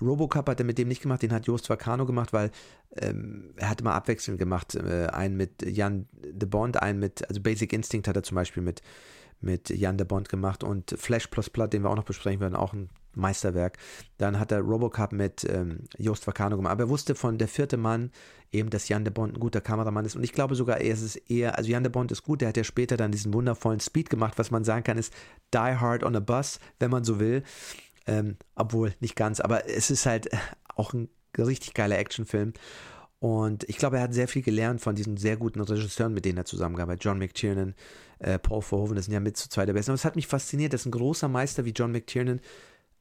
Robocop hat er mit dem nicht gemacht, den hat Jost Vacano gemacht, weil ähm, er hat immer abwechselnd gemacht. Äh, einen mit Jan de Bond, einen mit, also Basic Instinct hat er zum Beispiel mit, mit Jan de Bond gemacht und Flash Plus Blood, den wir auch noch besprechen werden, auch ein Meisterwerk. Dann hat er Robocop mit ähm, Jost Vacano gemacht. Aber er wusste von der vierte Mann eben, dass Jan de Bond ein guter Kameramann ist. Und ich glaube sogar, er ist es eher, also Jan de Bond ist gut, der hat ja später dann diesen wundervollen Speed gemacht, was man sagen kann, ist Die Hard on a Bus, wenn man so will. Ähm, obwohl nicht ganz, aber es ist halt auch ein richtig geiler Actionfilm. Und ich glaube, er hat sehr viel gelernt von diesen sehr guten Regisseuren, mit denen er zusammengearbeitet hat. John McTiernan, äh, Paul Verhoeven, das sind ja mit zu zwei der besten. Aber es hat mich fasziniert, dass ein großer Meister wie John McTiernan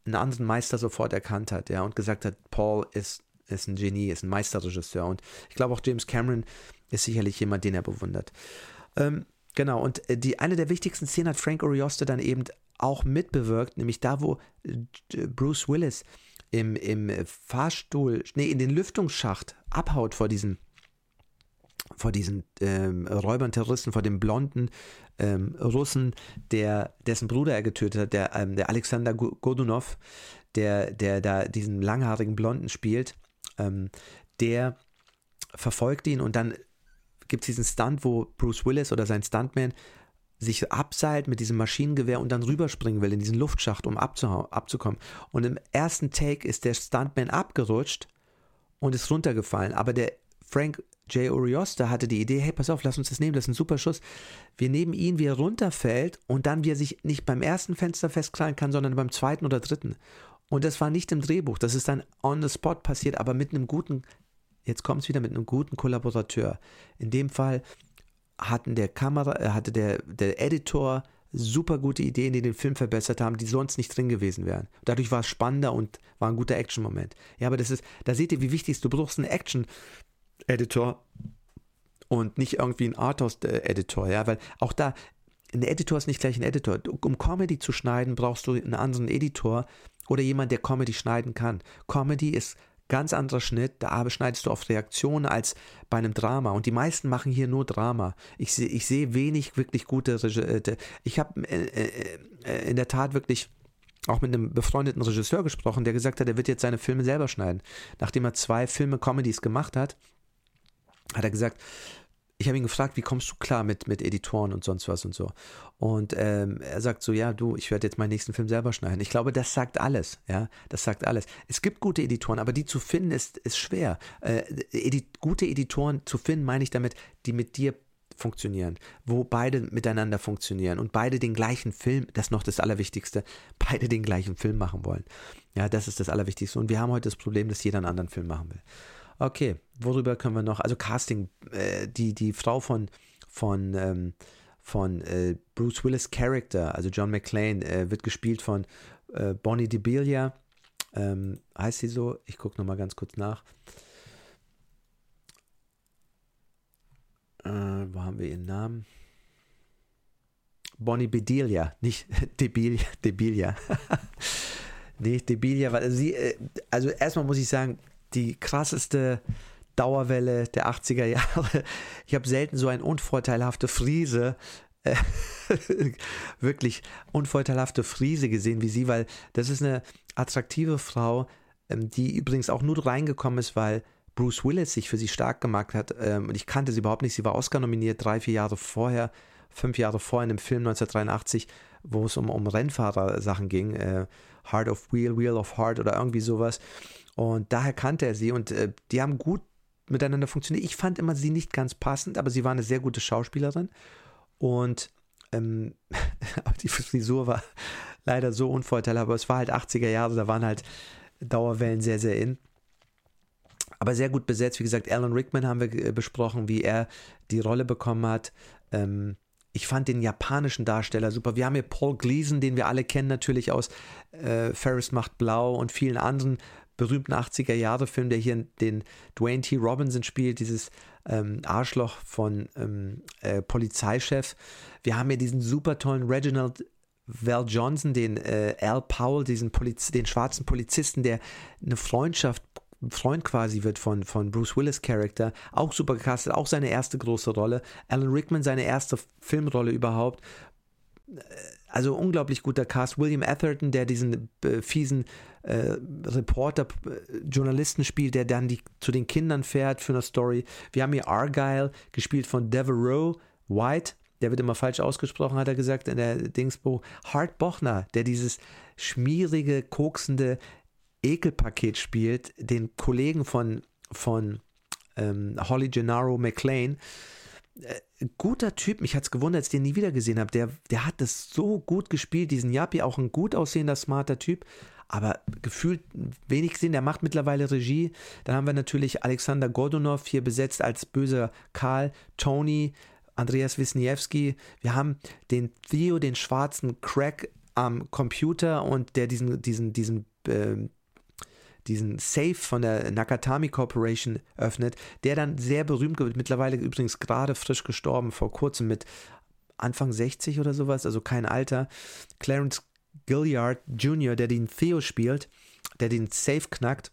einen anderen Meister sofort erkannt hat, ja, und gesagt hat, Paul ist, ist ein Genie, ist ein Meisterregisseur. Und ich glaube auch James Cameron ist sicherlich jemand, den er bewundert. Ähm, genau, und äh, die, eine der wichtigsten Szenen hat Frank Orioste dann eben auch mitbewirkt, nämlich da, wo äh, Bruce Willis im, im Fahrstuhl, nee, in den Lüftungsschacht abhaut vor diesem vor diesen ähm, Räubern, Terroristen, vor dem blonden ähm, Russen, der, dessen Bruder er getötet hat, der, ähm, der Alexander Godunov, der, der da diesen langhaarigen Blonden spielt, ähm, der verfolgt ihn und dann gibt es diesen Stunt, wo Bruce Willis oder sein Stuntman sich abseilt mit diesem Maschinengewehr und dann rüberspringen will in diesen Luftschacht, um abzukommen. Und im ersten Take ist der Stuntman abgerutscht und ist runtergefallen. Aber der Frank J. Uriosta hatte die Idee, hey, pass auf, lass uns das nehmen, das ist ein super Schuss. Wir nehmen ihn, wie er runterfällt und dann, wie er sich nicht beim ersten Fenster festkrallen kann, sondern beim zweiten oder dritten. Und das war nicht im Drehbuch, das ist dann on the spot passiert, aber mit einem guten, jetzt kommt es wieder, mit einem guten Kollaborateur. In dem Fall hatten der Kamera, äh, hatte der, der Editor super gute Ideen, die den Film verbessert haben, die sonst nicht drin gewesen wären. Dadurch war es spannender und war ein guter Action-Moment. Ja, aber das ist, da seht ihr, wie wichtig es ist. Du brauchst einen Action, Editor und nicht irgendwie ein Arthouse-Editor, ja, weil auch da, ein Editor ist nicht gleich ein Editor. Um Comedy zu schneiden, brauchst du einen anderen Editor oder jemand, der Comedy schneiden kann. Comedy ist ganz anderer Schnitt, da schneidest du auf Reaktionen als bei einem Drama. Und die meisten machen hier nur Drama. Ich sehe ich seh wenig wirklich gute Regie. Äh, ich habe äh, äh, in der Tat wirklich auch mit einem befreundeten Regisseur gesprochen, der gesagt hat, er wird jetzt seine Filme selber schneiden. Nachdem er zwei Filme Comedies gemacht hat, hat er gesagt, ich habe ihn gefragt, wie kommst du klar mit, mit Editoren und sonst was und so. Und ähm, er sagt so, ja, du, ich werde jetzt meinen nächsten Film selber schneiden. Ich glaube, das sagt alles, ja, das sagt alles. Es gibt gute Editoren, aber die zu finden ist, ist schwer. Äh, edit gute Editoren zu finden, meine ich damit, die mit dir funktionieren, wo beide miteinander funktionieren und beide den gleichen Film, das ist noch das Allerwichtigste, beide den gleichen Film machen wollen. Ja, das ist das Allerwichtigste. Und wir haben heute das Problem, dass jeder einen anderen Film machen will. Okay, worüber können wir noch? Also Casting, äh, die, die Frau von, von, ähm, von äh, Bruce Willis Character, also John McClane, äh, wird gespielt von äh, Bonnie DeBilia. Ähm, heißt sie so? Ich gucke nochmal ganz kurz nach. Äh, wo haben wir ihren Namen? Bonnie Bedelia, nicht Debilia. Debilia. nee, Debilia, weil sie, äh, also erstmal muss ich sagen, die krasseste Dauerwelle der 80er Jahre. Ich habe selten so eine unvorteilhafte Friese, äh, wirklich unvorteilhafte Friese gesehen wie sie, weil das ist eine attraktive Frau, ähm, die übrigens auch nur reingekommen ist, weil Bruce Willis sich für sie stark gemacht hat. Ähm, und ich kannte sie überhaupt nicht. Sie war Oscar nominiert drei, vier Jahre vorher, fünf Jahre vorher in einem Film 1983, wo es um, um Rennfahrer-Sachen ging. Äh, Heart of Wheel, Wheel of Heart oder irgendwie sowas. Und daher kannte er sie und äh, die haben gut miteinander funktioniert. Ich fand immer sie nicht ganz passend, aber sie war eine sehr gute Schauspielerin. Und ähm, die Frisur war leider so unvorteilhaft, aber es war halt 80er Jahre, da waren halt Dauerwellen sehr, sehr in. Aber sehr gut besetzt. Wie gesagt, Alan Rickman haben wir äh, besprochen, wie er die Rolle bekommen hat. Ähm, ich fand den japanischen Darsteller super. Wir haben hier Paul Gleason, den wir alle kennen, natürlich aus äh, Ferris macht blau und vielen anderen berühmten 80er-Jahre-Film, der hier den Dwayne T. Robinson spielt, dieses ähm, Arschloch von ähm, äh, Polizeichef. Wir haben hier diesen super tollen Reginald Val Johnson, den äh, Al Powell, diesen Poliz den schwarzen Polizisten, der eine Freundschaft Freund quasi wird von, von Bruce Willis Charakter, auch super gecastet, auch seine erste große Rolle. Alan Rickman seine erste Filmrolle überhaupt. Äh, also unglaublich guter Cast. William Atherton, der diesen äh, fiesen äh, Reporter, äh, Journalisten spielt, der dann die, zu den Kindern fährt für eine Story. Wir haben hier Argyle, gespielt von Devereaux White. Der wird immer falsch ausgesprochen, hat er gesagt in der Dingsbo. Hart Bochner, der dieses schmierige, koksende Ekelpaket spielt, den Kollegen von, von ähm, Holly Gennaro McLean äh, guter Typ, mich hat es gewundert, als ich den nie wieder gesehen habe. Der, der hat das so gut gespielt, diesen Yappi, auch ein gut aussehender, smarter Typ, aber gefühlt wenig Sinn. Der macht mittlerweile Regie. Dann haben wir natürlich Alexander Gordonov hier besetzt als böser Karl, Tony, Andreas Wisniewski. Wir haben den Theo, den schwarzen Crack am Computer und der diesen, diesen, diesen äh, diesen Safe von der Nakatami Corporation öffnet, der dann sehr berühmt wird, mittlerweile übrigens gerade frisch gestorben, vor kurzem mit Anfang 60 oder sowas, also kein Alter. Clarence Gilliard Jr., der den Theo spielt, der den Safe knackt.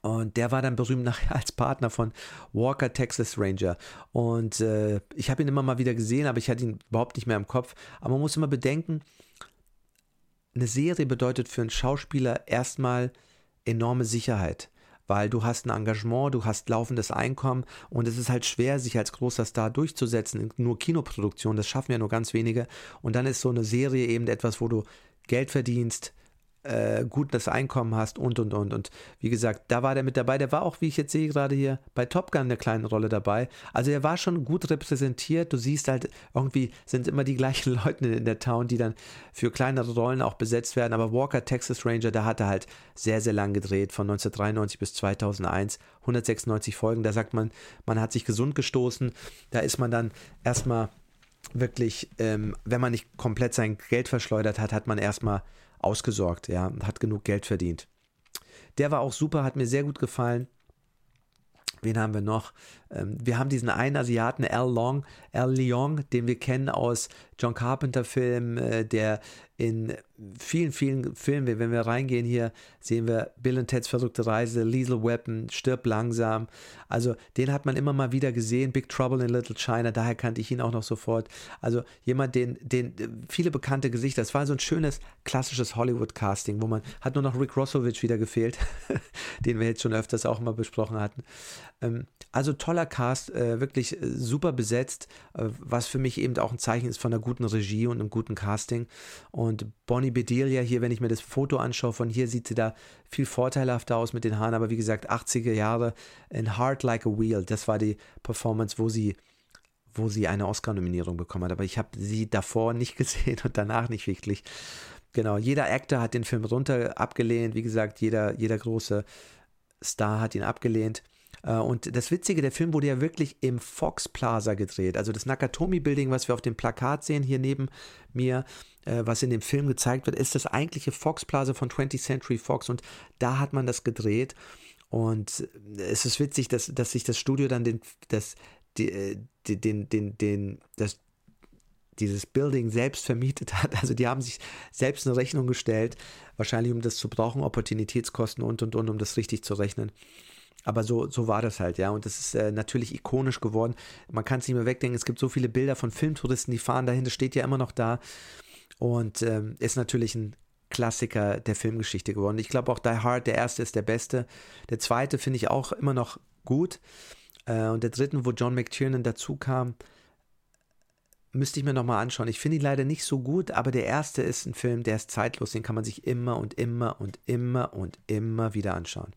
Und der war dann berühmt nachher als Partner von Walker Texas Ranger. Und äh, ich habe ihn immer mal wieder gesehen, aber ich hatte ihn überhaupt nicht mehr im Kopf. Aber man muss immer bedenken, eine Serie bedeutet für einen Schauspieler erstmal enorme Sicherheit, weil du hast ein Engagement, du hast laufendes Einkommen und es ist halt schwer, sich als großer Star durchzusetzen. Nur Kinoproduktion, das schaffen ja nur ganz wenige. Und dann ist so eine Serie eben etwas, wo du Geld verdienst, äh, gutes Einkommen hast und und und. Und wie gesagt, da war der mit dabei. Der war auch, wie ich jetzt sehe, gerade hier bei Top Gun eine kleine Rolle dabei. Also er war schon gut repräsentiert. Du siehst halt, irgendwie sind immer die gleichen Leute in der Town, die dann für kleinere Rollen auch besetzt werden. Aber Walker, Texas Ranger, da hat er halt sehr, sehr lang gedreht, von 1993 bis 2001. 196 Folgen. Da sagt man, man hat sich gesund gestoßen. Da ist man dann erstmal wirklich, ähm, wenn man nicht komplett sein Geld verschleudert hat, hat man erstmal ausgesorgt, ja, hat genug Geld verdient. Der war auch super, hat mir sehr gut gefallen. Wen haben wir noch? Ähm, wir haben diesen einen Asiaten, Al Long, Al Leong, den wir kennen aus John Carpenter Filmen, äh, der in vielen, vielen Filmen, wenn wir reingehen hier, sehen wir Bill und Ted's verrückte Reise, Liesel Weapon, Stirb langsam. Also den hat man immer mal wieder gesehen, Big Trouble in Little China, daher kannte ich ihn auch noch sofort. Also jemand, den, den viele bekannte Gesichter, es war so ein schönes, klassisches Hollywood-Casting, wo man, hat nur noch Rick Rossovich wieder gefehlt, den wir jetzt schon öfters auch mal besprochen hatten. Ähm, also toller Cast, äh, wirklich äh, super besetzt, äh, was für mich eben auch ein Zeichen ist von einer guten Regie und einem guten Casting. Und Bonnie Bedelia hier, wenn ich mir das Foto anschaue, von hier sieht sie da viel vorteilhafter aus mit den Haaren, aber wie gesagt, 80er Jahre in Heart Like a Wheel, das war die Performance, wo sie wo sie eine Oscar-Nominierung bekommen hat, aber ich habe sie davor nicht gesehen und danach nicht wirklich. Genau, jeder Actor hat den Film runter abgelehnt, wie gesagt, jeder, jeder große Star hat ihn abgelehnt. Äh, und das Witzige, der Film wurde ja wirklich im Fox Plaza gedreht. Also das Nakatomi Building, was wir auf dem Plakat sehen hier neben mir, äh, was in dem Film gezeigt wird, ist das eigentliche Fox Plaza von 20th Century Fox. Und da hat man das gedreht. Und es ist witzig, dass, dass sich das Studio dann den, das, die, den, den, den, das dieses Building selbst vermietet hat. Also die haben sich selbst eine Rechnung gestellt, wahrscheinlich um das zu brauchen, Opportunitätskosten und und und, um das richtig zu rechnen. Aber so, so war das halt, ja. Und das ist äh, natürlich ikonisch geworden. Man kann es nicht mehr wegdenken. Es gibt so viele Bilder von Filmtouristen, die fahren dahin. Das steht ja immer noch da. Und ähm, ist natürlich ein Klassiker der Filmgeschichte geworden. Ich glaube auch Die Hard, der erste ist der beste. Der zweite finde ich auch immer noch gut. Äh, und der dritten, wo John McTiernan dazu kam, müsste ich mir nochmal anschauen. Ich finde ihn leider nicht so gut, aber der erste ist ein Film, der ist zeitlos, den kann man sich immer und immer und immer und immer wieder anschauen.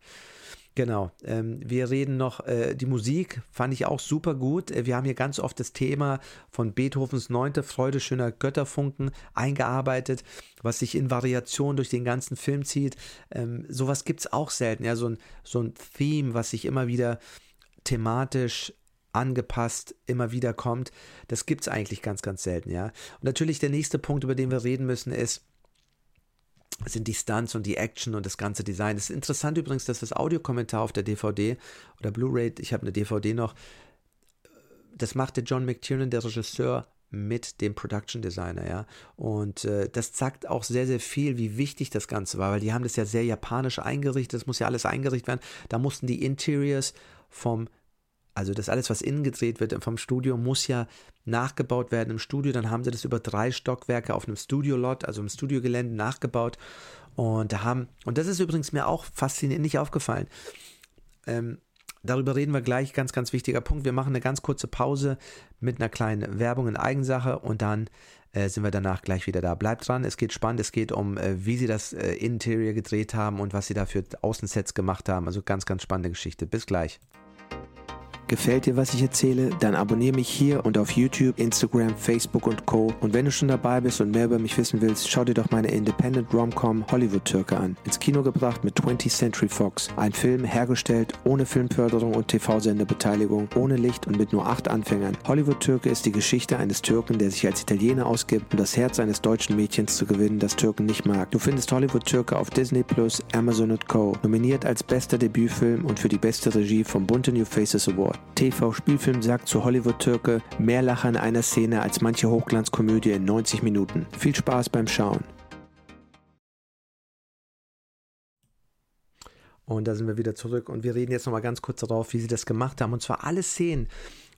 Genau, ähm, wir reden noch, äh, die Musik fand ich auch super gut. Äh, wir haben hier ganz oft das Thema von Beethovens Neunte Freude schöner Götterfunken eingearbeitet, was sich in Variation durch den ganzen Film zieht. Ähm, sowas gibt es auch selten, ja, so ein, so ein Theme, was sich immer wieder thematisch angepasst immer wieder kommt. Das gibt es eigentlich ganz, ganz selten, ja. Und natürlich der nächste Punkt, über den wir reden müssen, ist, sind die Stunts und die Action und das ganze Design. Es ist interessant übrigens, dass das Audiokommentar auf der DVD oder Blu-ray, ich habe eine DVD noch, das machte John McTiernan, der Regisseur, mit dem Production Designer, ja. Und äh, das sagt auch sehr, sehr viel, wie wichtig das Ganze war, weil die haben das ja sehr japanisch eingerichtet, das muss ja alles eingerichtet werden. Da mussten die Interiors vom also das alles, was innen gedreht wird vom Studio, muss ja nachgebaut werden im Studio. Dann haben sie das über drei Stockwerke auf einem Studio-Lot, also im Studiogelände nachgebaut. Und haben, und das ist übrigens mir auch faszinierend nicht aufgefallen. Ähm, darüber reden wir gleich, ganz, ganz wichtiger Punkt. Wir machen eine ganz kurze Pause mit einer kleinen Werbung in Eigensache und dann äh, sind wir danach gleich wieder da. Bleibt dran, es geht spannend, es geht um, äh, wie sie das äh, Interior gedreht haben und was sie da für Außensets gemacht haben. Also ganz, ganz spannende Geschichte. Bis gleich. Gefällt dir, was ich erzähle? Dann abonniere mich hier und auf YouTube, Instagram, Facebook und Co. Und wenn du schon dabei bist und mehr über mich wissen willst, schau dir doch meine Independent Rom-Com Hollywood Türke an. Ins Kino gebracht mit 20th Century Fox. Ein Film hergestellt ohne Filmförderung und TV-Senderbeteiligung, ohne Licht und mit nur acht Anfängern. Hollywood Türke ist die Geschichte eines Türken, der sich als Italiener ausgibt, um das Herz eines deutschen Mädchens zu gewinnen, das Türken nicht mag. Du findest Hollywood Türke auf Disney Plus, Amazon und Co. Nominiert als bester Debütfilm und für die beste Regie vom Bunte New Faces Award. TV-Spielfilm sagt zu Hollywood-Türke mehr Lacher in einer Szene als manche Hochglanzkomödie in 90 Minuten. Viel Spaß beim Schauen. Und da sind wir wieder zurück und wir reden jetzt nochmal ganz kurz darauf, wie sie das gemacht haben. Und zwar alle Szenen,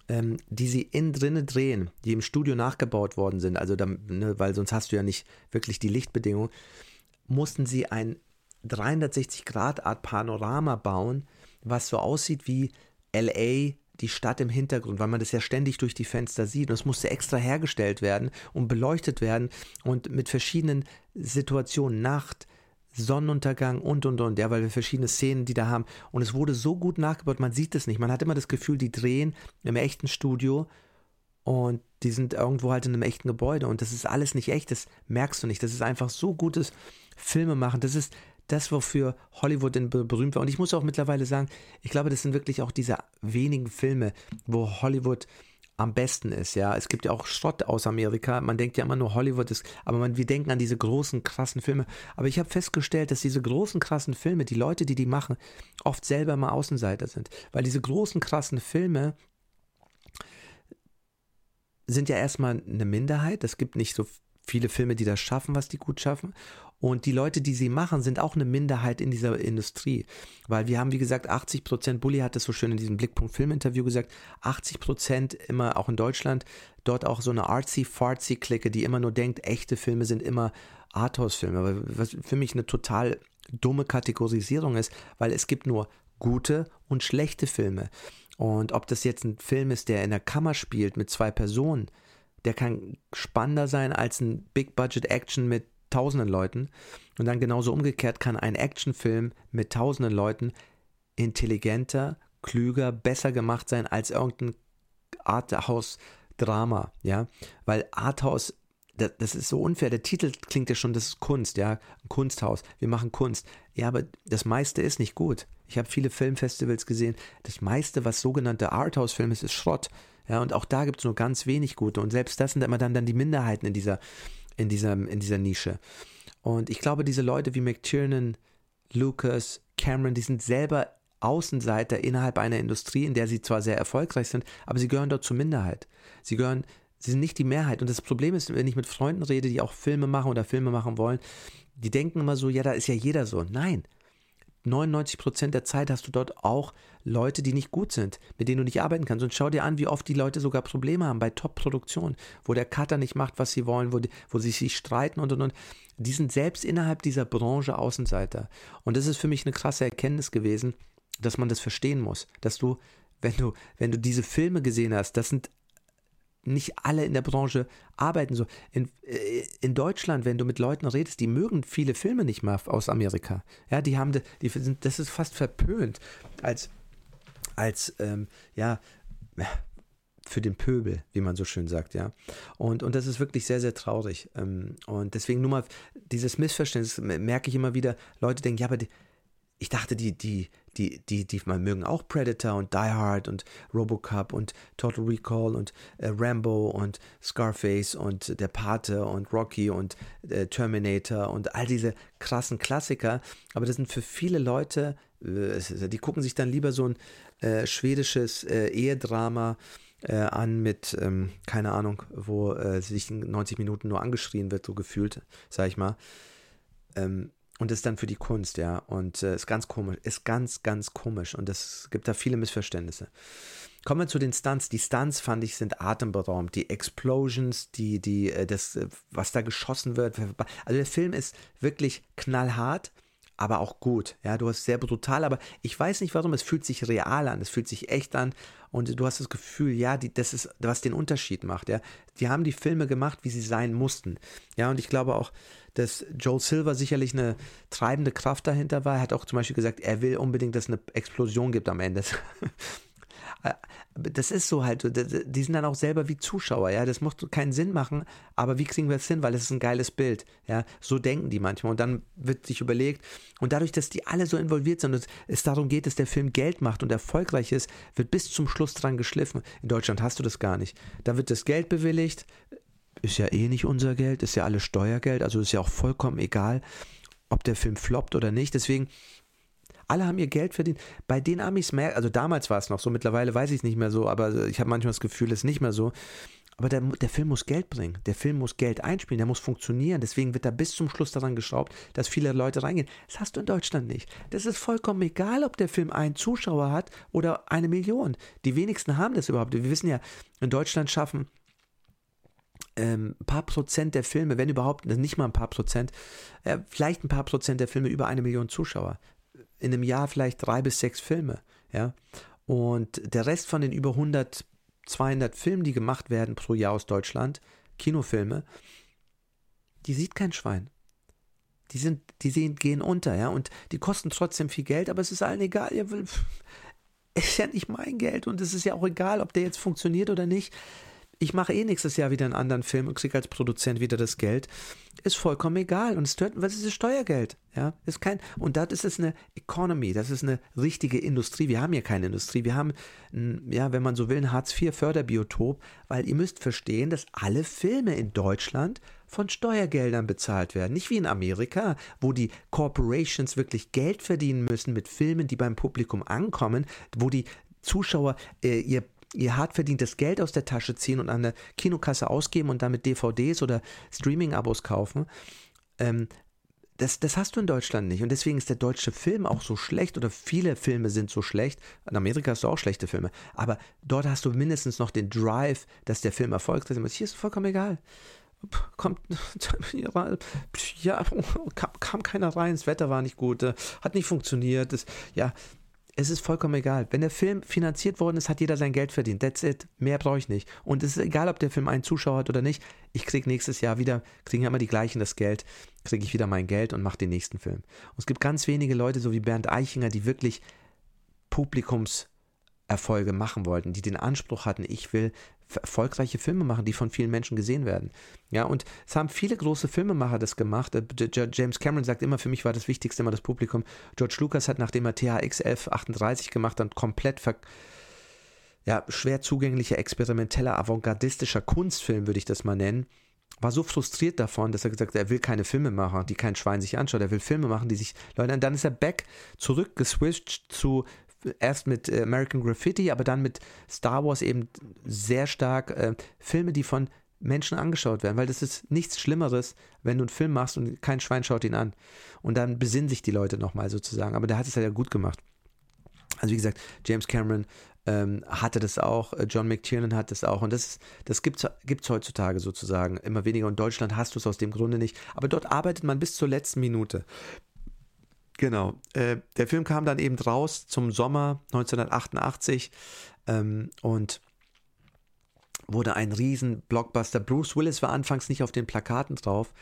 ähm, die sie innen drinne drehen, die im Studio nachgebaut worden sind, also da, ne, weil sonst hast du ja nicht wirklich die Lichtbedingungen, mussten sie ein 360-Grad-Art Panorama bauen, was so aussieht wie LA die Stadt im Hintergrund, weil man das ja ständig durch die Fenster sieht. Und es musste extra hergestellt werden und beleuchtet werden und mit verschiedenen Situationen, Nacht, Sonnenuntergang und und und, ja, weil wir verschiedene Szenen, die da haben. Und es wurde so gut nachgebaut, man sieht es nicht. Man hat immer das Gefühl, die drehen im echten Studio und die sind irgendwo halt in einem echten Gebäude. Und das ist alles nicht echt, das merkst du nicht. Das ist einfach so gutes Filme machen. Das ist das, wofür Hollywood denn berühmt war. Und ich muss auch mittlerweile sagen, ich glaube, das sind wirklich auch diese wenigen Filme, wo Hollywood am besten ist, ja. Es gibt ja auch Schrott aus Amerika. Man denkt ja immer nur Hollywood ist, aber man, wir denken an diese großen, krassen Filme. Aber ich habe festgestellt, dass diese großen, krassen Filme, die Leute, die die machen, oft selber mal Außenseiter sind. Weil diese großen, krassen Filme sind ja erstmal eine Minderheit. Es gibt nicht so viele Filme, die das schaffen, was die gut schaffen. Und die Leute, die sie machen, sind auch eine Minderheit in dieser Industrie. Weil wir haben, wie gesagt, 80 Prozent, Bully hat das so schön in diesem Blickpunkt Filminterview gesagt, 80 Prozent immer auch in Deutschland, dort auch so eine artsy-fartsy-Clique, die immer nur denkt, echte Filme sind immer Arthouse-Filme. Was für mich eine total dumme Kategorisierung ist, weil es gibt nur gute und schlechte Filme. Und ob das jetzt ein Film ist, der in der Kammer spielt mit zwei Personen, der kann spannender sein als ein Big-Budget-Action mit tausenden Leuten. Und dann genauso umgekehrt kann ein Actionfilm mit tausenden Leuten intelligenter, klüger, besser gemacht sein als irgendein Arthouse-Drama, ja, weil Arthouse das ist so unfair. Der Titel klingt ja schon, das ist Kunst, ja, ein Kunsthaus. Wir machen Kunst. Ja, aber das meiste ist nicht gut. Ich habe viele Filmfestivals gesehen. Das meiste, was sogenannte Arthouse-Film ist, ist Schrott. Ja, und auch da gibt es nur ganz wenig gute. Und selbst das sind immer dann, dann die Minderheiten in dieser, in dieser, in dieser Nische. Und ich glaube, diese Leute wie McTiernan, Lucas, Cameron, die sind selber Außenseiter innerhalb einer Industrie, in der sie zwar sehr erfolgreich sind, aber sie gehören dort zur Minderheit. Sie gehören, sie sind nicht die Mehrheit. Und das Problem ist, wenn ich mit Freunden rede, die auch Filme machen oder Filme machen wollen, die denken immer so, ja, da ist ja jeder so. Nein, 99 Prozent der Zeit hast du dort auch Leute, die nicht gut sind, mit denen du nicht arbeiten kannst. Und schau dir an, wie oft die Leute sogar Probleme haben bei Top-Produktionen, wo der Cutter nicht macht, was sie wollen, wo, die, wo sie sich streiten und und und. Die sind selbst innerhalb dieser Branche Außenseiter. Und das ist für mich eine krasse Erkenntnis gewesen, dass man das verstehen muss. Dass du, wenn du, wenn du diese Filme gesehen hast, das sind nicht alle in der Branche arbeiten so. In, äh, in Deutschland, wenn du mit Leuten redest, die mögen viele Filme nicht mehr aus Amerika. Ja, die haben, die sind, das ist fast verpönt als, als, ähm, ja, für den Pöbel, wie man so schön sagt, ja. Und, und das ist wirklich sehr, sehr traurig. Ähm, und deswegen nur mal dieses Missverständnis merke ich immer wieder, Leute denken, ja, aber die, ich dachte, die, die, die, die, die man mögen auch Predator und Die Hard und Robocop und Total Recall und äh, Rambo und Scarface und Der Pate und Rocky und äh, Terminator und all diese krassen Klassiker. Aber das sind für viele Leute, äh, die gucken sich dann lieber so ein äh, schwedisches äh, Ehedrama äh, an mit, ähm, keine Ahnung, wo sich 90 Minuten nur angeschrien wird, so gefühlt, sag ich mal. Ähm, und ist dann für die Kunst, ja. Und äh, ist ganz komisch, ist ganz, ganz komisch. Und es gibt da viele Missverständnisse. Kommen wir zu den Stunts. Die Stunts fand ich sind atemberaubend. Die Explosions, die, die, äh, das, äh, was da geschossen wird. Also der Film ist wirklich knallhart aber auch gut. Ja, du hast sehr brutal, aber ich weiß nicht warum, es fühlt sich real an, es fühlt sich echt an und du hast das Gefühl, ja, die, das ist, was den Unterschied macht. Ja, die haben die Filme gemacht, wie sie sein mussten. Ja, und ich glaube auch, dass Joel Silver sicherlich eine treibende Kraft dahinter war. Er hat auch zum Beispiel gesagt, er will unbedingt, dass es eine Explosion gibt am Ende. Äh, das ist so halt, die sind dann auch selber wie Zuschauer, ja, das muss keinen Sinn machen, aber wie kriegen wir es hin, weil es ist ein geiles Bild, ja, so denken die manchmal und dann wird sich überlegt und dadurch, dass die alle so involviert sind und es darum geht, dass der Film Geld macht und erfolgreich ist, wird bis zum Schluss dran geschliffen. In Deutschland hast du das gar nicht. Da wird das Geld bewilligt, ist ja eh nicht unser Geld, ist ja alles Steuergeld, also ist ja auch vollkommen egal, ob der Film floppt oder nicht, deswegen alle haben ihr Geld verdient. Bei den Amis merkt, also damals war es noch so, mittlerweile weiß ich es nicht mehr so, aber ich habe manchmal das Gefühl, es ist nicht mehr so. Aber der, der Film muss Geld bringen. Der Film muss Geld einspielen, der muss funktionieren. Deswegen wird da bis zum Schluss daran geschraubt, dass viele Leute reingehen. Das hast du in Deutschland nicht. Das ist vollkommen egal, ob der Film einen Zuschauer hat oder eine Million. Die wenigsten haben das überhaupt. Wir wissen ja, in Deutschland schaffen ähm, ein paar Prozent der Filme, wenn überhaupt, nicht mal ein paar Prozent, äh, vielleicht ein paar Prozent der Filme über eine Million Zuschauer in einem Jahr vielleicht drei bis sechs Filme, ja. Und der Rest von den über 100, 200 Filmen, die gemacht werden pro Jahr aus Deutschland, Kinofilme, die sieht kein Schwein. Die sind, die sehen, gehen unter, ja, und die kosten trotzdem viel Geld, aber es ist allen egal. Ihr will, ist ja nicht mein Geld und es ist ja auch egal, ob der jetzt funktioniert oder nicht ich mache eh nächstes Jahr wieder einen anderen Film und kriege als Produzent wieder das Geld, ist vollkommen egal. Und es stört, was ist das Steuergeld? Ja, ist kein, und das ist es eine Economy, das ist eine richtige Industrie. Wir haben ja keine Industrie. Wir haben, ja, wenn man so will, ein Hartz-IV-Förderbiotop, weil ihr müsst verstehen, dass alle Filme in Deutschland von Steuergeldern bezahlt werden. Nicht wie in Amerika, wo die Corporations wirklich Geld verdienen müssen mit Filmen, die beim Publikum ankommen, wo die Zuschauer äh, ihr ihr hart verdientes Geld aus der Tasche ziehen und an der Kinokasse ausgeben und damit DVDs oder Streaming-Abos kaufen. Ähm, das, das hast du in Deutschland nicht. Und deswegen ist der deutsche Film auch so schlecht oder viele Filme sind so schlecht. In Amerika hast du auch schlechte Filme. Aber dort hast du mindestens noch den Drive, dass der Film erfolgreich ist. Hier ist vollkommen egal. Kommt, ja, kam, kam keiner rein, das Wetter war nicht gut, äh, hat nicht funktioniert. Das, ja, es ist vollkommen egal. Wenn der Film finanziert worden ist, hat jeder sein Geld verdient. That's it. Mehr brauche ich nicht. Und es ist egal, ob der Film einen Zuschauer hat oder nicht. Ich kriege nächstes Jahr wieder, kriegen ja immer die gleichen das Geld, kriege ich wieder mein Geld und mache den nächsten Film. Und es gibt ganz wenige Leute, so wie Bernd Eichinger, die wirklich Publikumserfolge machen wollten, die den Anspruch hatten, ich will erfolgreiche Filme machen, die von vielen Menschen gesehen werden. Ja, und es haben viele große Filmemacher das gemacht. Äh, James Cameron sagt immer, für mich war das Wichtigste immer das Publikum. George Lucas hat, nachdem er THX 1138 gemacht hat, komplett ver ja, schwer zugänglicher, experimenteller, avantgardistischer Kunstfilm, würde ich das mal nennen, war so frustriert davon, dass er gesagt hat, er will keine Filme machen, die kein Schwein sich anschaut. Er will Filme machen, die sich Leute. Und dann ist er back zurückgeswitcht zu erst mit äh, American Graffiti, aber dann mit Star Wars eben sehr stark äh, Filme, die von Menschen angeschaut werden, weil das ist nichts Schlimmeres, wenn du einen Film machst und kein Schwein schaut ihn an. Und dann besinnen sich die Leute nochmal sozusagen. Aber der hat es halt ja gut gemacht. Also wie gesagt, James Cameron ähm, hatte das auch, äh, John McTiernan hat das auch und das, das gibt es heutzutage sozusagen immer weniger. Und Deutschland hast du es aus dem Grunde nicht. Aber dort arbeitet man bis zur letzten Minute. Genau. Äh, der Film kam dann eben raus zum Sommer 1988 ähm, und wurde ein riesen Blockbuster. Bruce Willis war anfangs nicht auf den Plakaten drauf,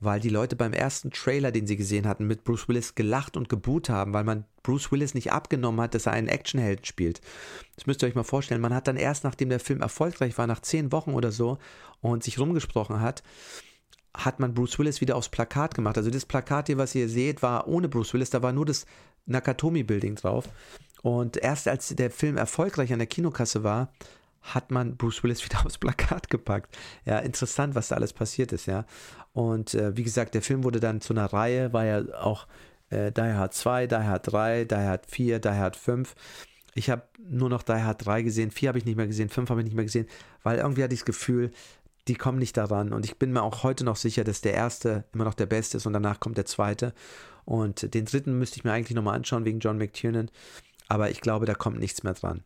weil die Leute beim ersten Trailer, den sie gesehen hatten, mit Bruce Willis gelacht und geboot haben, weil man Bruce Willis nicht abgenommen hat, dass er einen Actionhelden spielt. Das müsst ihr euch mal vorstellen. Man hat dann erst, nachdem der Film erfolgreich war, nach zehn Wochen oder so und sich rumgesprochen hat, hat man Bruce Willis wieder aufs Plakat gemacht. Also das Plakat hier, was ihr seht, war ohne Bruce Willis, da war nur das Nakatomi Building drauf. Und erst als der Film erfolgreich an der Kinokasse war, hat man Bruce Willis wieder aufs Plakat gepackt. Ja, interessant, was da alles passiert ist, ja. Und äh, wie gesagt, der Film wurde dann zu einer Reihe, war ja auch äh, Die Hard 2, Die Hard 3, Die Hard 4, Die Hard 5. Ich habe nur noch Die Hard 3 gesehen, 4 habe ich nicht mehr gesehen, 5 habe ich nicht mehr gesehen, weil irgendwie hatte ich das Gefühl, die kommen nicht daran. Und ich bin mir auch heute noch sicher, dass der erste immer noch der beste ist und danach kommt der zweite. Und den dritten müsste ich mir eigentlich nochmal anschauen wegen John McTiernan. Aber ich glaube, da kommt nichts mehr dran.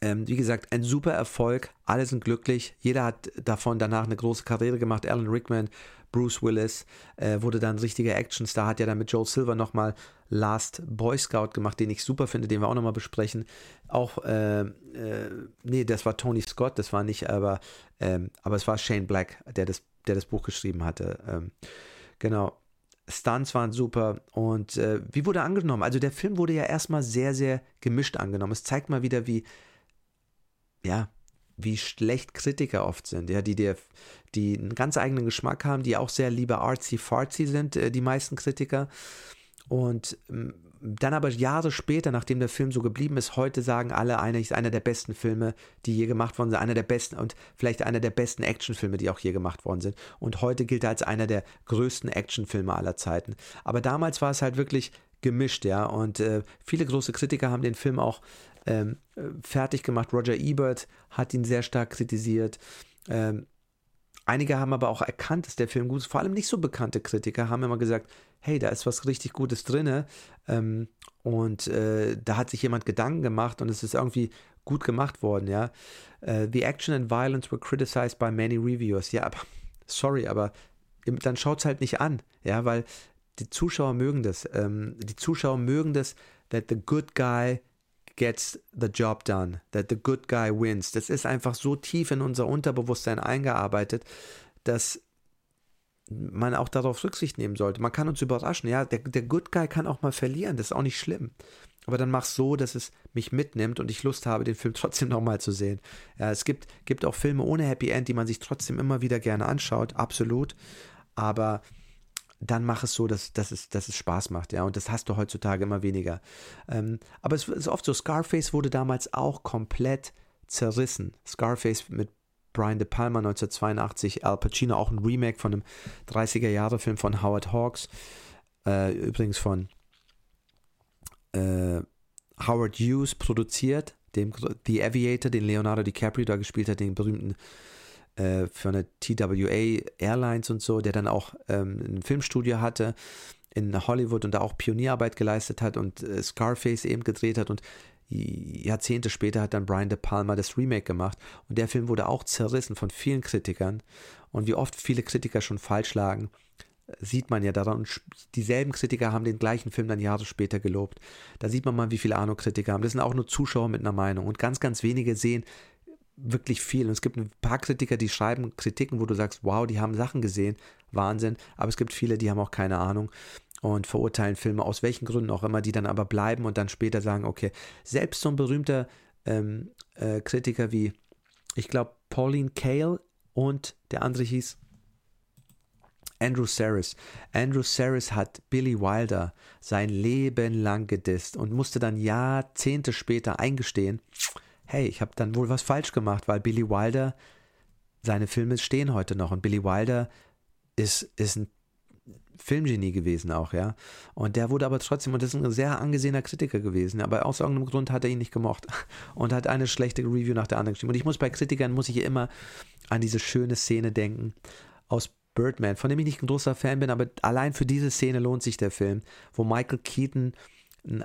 Ähm, wie gesagt, ein super Erfolg. Alle sind glücklich. Jeder hat davon danach eine große Karriere gemacht. Alan Rickman, Bruce Willis äh, wurde dann ein richtiger Actionstar. Hat ja dann mit Joel Silver nochmal Last Boy Scout gemacht, den ich super finde, den wir auch nochmal besprechen. Auch, äh, äh, nee, das war Tony Scott, das war nicht, aber, ähm, aber es war Shane Black, der das, der das Buch geschrieben hatte. Ähm, genau. Stunts waren super und äh, wie wurde angenommen? Also der Film wurde ja erstmal sehr, sehr gemischt angenommen. Es zeigt mal wieder, wie, ja, wie schlecht Kritiker oft sind, ja, die, die, die einen ganz eigenen Geschmack haben, die auch sehr lieber artsy-fartsy sind, äh, die meisten Kritiker. Und ähm, dann aber Jahre später, nachdem der Film so geblieben ist, heute sagen alle, einer ist einer der besten Filme, die je gemacht worden sind, einer der besten und vielleicht einer der besten Actionfilme, die auch je gemacht worden sind. Und heute gilt er als einer der größten Actionfilme aller Zeiten. Aber damals war es halt wirklich gemischt, ja. Und äh, viele große Kritiker haben den Film auch ähm, fertig gemacht. Roger Ebert hat ihn sehr stark kritisiert. Ähm, einige haben aber auch erkannt, dass der Film gut ist. Vor allem nicht so bekannte Kritiker haben immer gesagt, hey, da ist was richtig Gutes drin. Ähm, und äh, da hat sich jemand Gedanken gemacht und es ist irgendwie gut gemacht worden, ja. Uh, the action and violence were criticized by many reviewers. Ja, aber sorry, aber dann schaut es halt nicht an, ja, weil die Zuschauer mögen das. Ähm, die Zuschauer mögen das, that the good guy gets the job done, that the good guy wins. Das ist einfach so tief in unser Unterbewusstsein eingearbeitet, dass man auch darauf Rücksicht nehmen sollte. Man kann uns überraschen, ja, der, der Good Guy kann auch mal verlieren, das ist auch nicht schlimm. Aber dann mach so, dass es mich mitnimmt und ich Lust habe, den Film trotzdem nochmal zu sehen. Ja, es gibt, gibt auch Filme ohne Happy End, die man sich trotzdem immer wieder gerne anschaut, absolut. Aber dann mach es so, dass, dass, es, dass es Spaß macht, ja. Und das hast du heutzutage immer weniger. Ähm, aber es ist oft so, Scarface wurde damals auch komplett zerrissen. Scarface mit Brian De Palma 1982, Al Pacino, auch ein Remake von einem 30er-Jahre-Film von Howard Hawks, äh, übrigens von äh, Howard Hughes produziert, dem The Aviator, den Leonardo DiCaprio da gespielt hat, den berühmten äh, für eine TWA Airlines und so, der dann auch ähm, ein Filmstudio hatte in Hollywood und da auch Pionierarbeit geleistet hat und äh, Scarface eben gedreht hat und Jahrzehnte später hat dann Brian De Palma das Remake gemacht und der Film wurde auch zerrissen von vielen Kritikern und wie oft viele Kritiker schon falsch lagen, sieht man ja daran. Und dieselben Kritiker haben den gleichen Film dann Jahre später gelobt. Da sieht man mal, wie viele Ahnung-Kritiker haben. Das sind auch nur Zuschauer mit einer Meinung und ganz, ganz wenige sehen wirklich viel. Und es gibt ein paar Kritiker, die schreiben Kritiken, wo du sagst, wow, die haben Sachen gesehen, Wahnsinn. Aber es gibt viele, die haben auch keine Ahnung und verurteilen Filme aus welchen Gründen auch immer, die dann aber bleiben und dann später sagen, okay, selbst so ein berühmter ähm, äh, Kritiker wie ich glaube, Pauline Kael und der andere hieß Andrew Saris. Andrew Saris hat Billy Wilder sein Leben lang gedisst und musste dann Jahrzehnte später eingestehen, hey, ich habe dann wohl was falsch gemacht, weil Billy Wilder, seine Filme stehen heute noch und Billy Wilder ist, ist ein Filmgenie gewesen auch, ja. Und der wurde aber trotzdem, und das ist ein sehr angesehener Kritiker gewesen, aber aus irgendeinem Grund hat er ihn nicht gemocht und hat eine schlechte Review nach der anderen geschrieben. Und ich muss bei Kritikern, muss ich immer an diese schöne Szene denken aus Birdman, von dem ich nicht ein großer Fan bin, aber allein für diese Szene lohnt sich der Film, wo Michael Keaton einen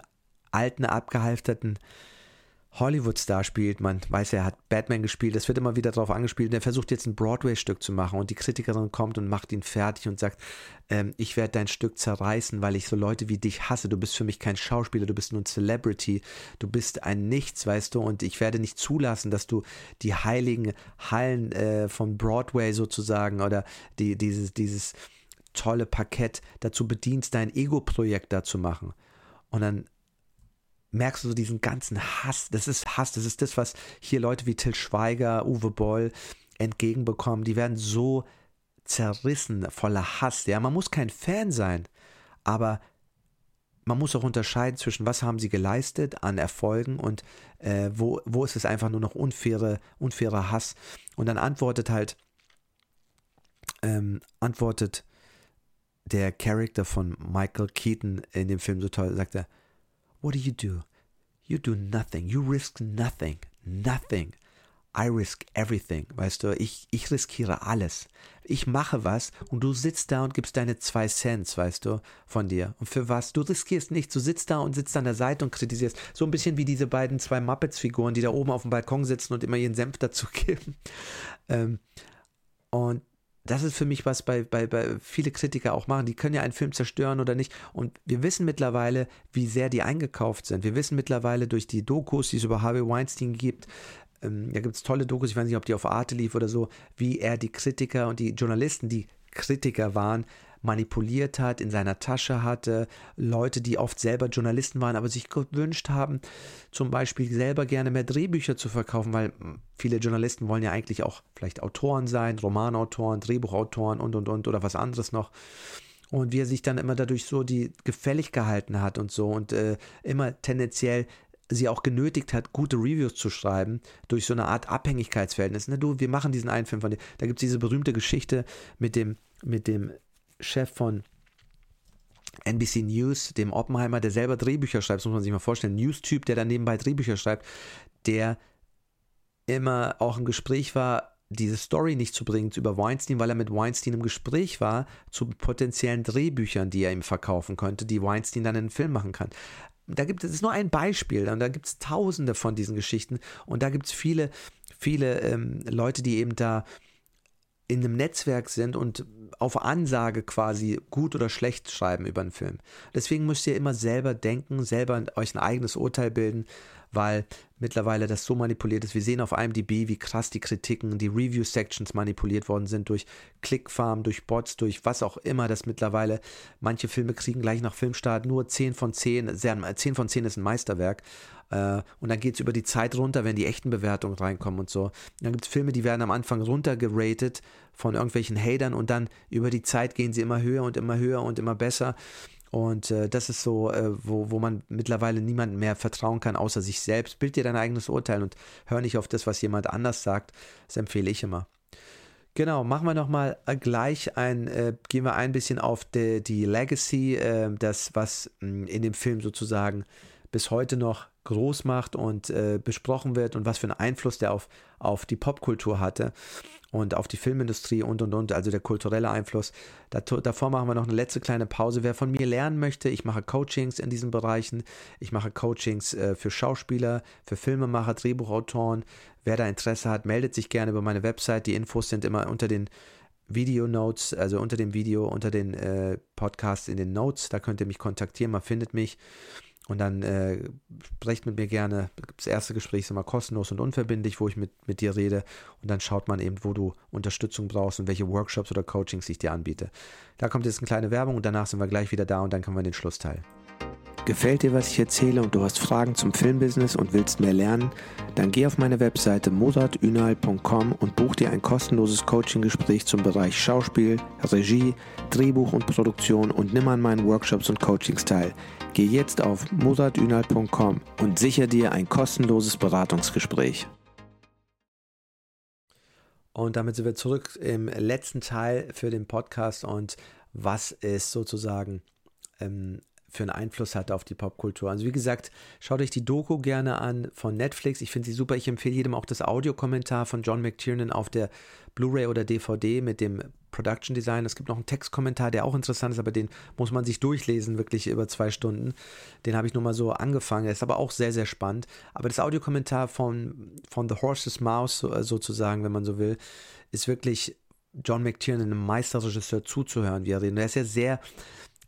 alten, abgehalfterten Hollywood-Star spielt. Man weiß, er hat Batman gespielt. Es wird immer wieder darauf angespielt. Er versucht jetzt ein Broadway-Stück zu machen und die Kritikerin kommt und macht ihn fertig und sagt, ähm, ich werde dein Stück zerreißen, weil ich so Leute wie dich hasse. Du bist für mich kein Schauspieler, du bist nur ein Celebrity. Du bist ein Nichts, weißt du, und ich werde nicht zulassen, dass du die heiligen Hallen äh, von Broadway sozusagen oder die, dieses, dieses tolle Parkett dazu bedienst, dein Ego-Projekt da zu machen. Und dann merkst du so diesen ganzen Hass. Das ist Hass, das ist das, was hier Leute wie Till Schweiger, Uwe Boll entgegenbekommen. Die werden so zerrissen, voller Hass. Ja, man muss kein Fan sein, aber man muss auch unterscheiden zwischen was haben sie geleistet an Erfolgen und äh, wo, wo ist es einfach nur noch unfaire, unfairer Hass. Und dann antwortet halt, ähm, antwortet der Charakter von Michael Keaton in dem Film so toll, sagt er, What do you do? You do nothing. You risk nothing. Nothing. I risk everything. Weißt du, ich, ich riskiere alles. Ich mache was und du sitzt da und gibst deine zwei Cents, weißt du, von dir. Und für was? Du riskierst nichts. Du sitzt da und sitzt an der Seite und kritisierst. So ein bisschen wie diese beiden zwei Muppets-Figuren, die da oben auf dem Balkon sitzen und immer ihren Senf dazu geben. Ähm, und das ist für mich was bei, bei, bei viele Kritiker auch machen. Die können ja einen Film zerstören oder nicht. Und wir wissen mittlerweile, wie sehr die eingekauft sind. Wir wissen mittlerweile durch die Dokus, die es über Harvey Weinstein gibt, ähm, da gibt es tolle Dokus, ich weiß nicht, ob die auf Arte lief oder so, wie er die Kritiker und die Journalisten, die Kritiker waren, manipuliert hat, in seiner Tasche hatte, Leute, die oft selber Journalisten waren, aber sich gewünscht haben, zum Beispiel selber gerne mehr Drehbücher zu verkaufen, weil hm, viele Journalisten wollen ja eigentlich auch vielleicht Autoren sein, Romanautoren, Drehbuchautoren und und und oder was anderes noch und wie er sich dann immer dadurch so die gefällig gehalten hat und so und äh, immer tendenziell sie auch genötigt hat, gute Reviews zu schreiben, durch so eine Art Abhängigkeitsverhältnis. Na du, wir machen diesen einen Film von dir. Da gibt es diese berühmte Geschichte mit dem, mit dem Chef von NBC News, dem Oppenheimer, der selber Drehbücher schreibt, das muss man sich mal vorstellen, News-Typ, der dann nebenbei Drehbücher schreibt, der immer auch im Gespräch war, diese Story nicht zu bringen über Weinstein, weil er mit Weinstein im Gespräch war zu potenziellen Drehbüchern, die er ihm verkaufen könnte, die Weinstein dann in einen Film machen kann. Da gibt es nur ein Beispiel und da gibt es tausende von diesen Geschichten und da gibt es viele, viele ähm, Leute, die eben da in einem Netzwerk sind und auf Ansage quasi gut oder schlecht schreiben über einen Film. Deswegen müsst ihr immer selber denken, selber euch ein eigenes Urteil bilden, weil mittlerweile das so manipuliert ist. Wir sehen auf IMDb, wie krass die Kritiken, die Review-Sections manipuliert worden sind durch Clickfarm, durch Bots, durch was auch immer, dass mittlerweile manche Filme kriegen gleich nach Filmstart nur 10 von 10, 10 von 10 ist ein Meisterwerk. Äh, und dann geht es über die Zeit runter, wenn die echten Bewertungen reinkommen und so. Und dann gibt es Filme, die werden am Anfang runtergeratet von irgendwelchen Hatern und dann über die Zeit gehen sie immer höher und immer höher und immer besser. Und äh, das ist so, äh, wo, wo man mittlerweile niemandem mehr vertrauen kann, außer sich selbst. Bild dir dein eigenes Urteil und hör nicht auf das, was jemand anders sagt. Das empfehle ich immer. Genau, machen wir nochmal äh, gleich ein, äh, gehen wir ein bisschen auf die, die Legacy, äh, das, was mh, hm, in dem Film sozusagen bis heute noch groß macht und äh, besprochen wird und was für einen Einfluss der auf, auf die Popkultur hatte und auf die Filmindustrie und und und, also der kulturelle Einfluss. davor machen wir noch eine letzte kleine Pause. Wer von mir lernen möchte, ich mache Coachings in diesen Bereichen. Ich mache Coachings äh, für Schauspieler, für Filmemacher, Drehbuchautoren. Wer da Interesse hat, meldet sich gerne über meine Website. Die Infos sind immer unter den Video Notes, also unter dem Video, unter den äh, Podcasts in den Notes. Da könnt ihr mich kontaktieren, man findet mich. Und dann äh, sprecht mit mir gerne. Das erste Gespräch ist immer kostenlos und unverbindlich, wo ich mit, mit dir rede. Und dann schaut man eben, wo du Unterstützung brauchst und welche Workshops oder Coachings ich dir anbiete. Da kommt jetzt eine kleine Werbung und danach sind wir gleich wieder da und dann können wir den Schlussteil. Gefällt dir, was ich erzähle und du hast Fragen zum Filmbusiness und willst mehr lernen? Dann geh auf meine Webseite mozartünal.com und buch dir ein kostenloses Coaching-Gespräch zum Bereich Schauspiel, Regie, Drehbuch und Produktion und nimm an meinen Workshops und Coachings teil. Geh jetzt auf mozartünal.com und sicher dir ein kostenloses Beratungsgespräch. Und damit sind wir zurück im letzten Teil für den Podcast und was ist sozusagen ähm, für einen Einfluss hatte auf die Popkultur. Also wie gesagt, schaut euch die Doku gerne an von Netflix. Ich finde sie super. Ich empfehle jedem auch das Audiokommentar von John McTiernan auf der Blu-ray oder DVD mit dem Production Design. Es gibt noch einen Textkommentar, der auch interessant ist, aber den muss man sich durchlesen, wirklich über zwei Stunden. Den habe ich nur mal so angefangen. ist aber auch sehr, sehr spannend. Aber das Audiokommentar von, von The Horse's Mouse sozusagen, wenn man so will, ist wirklich John McTiernan, einem Meisterregisseur, zuzuhören, wie er redet. Er ist ja sehr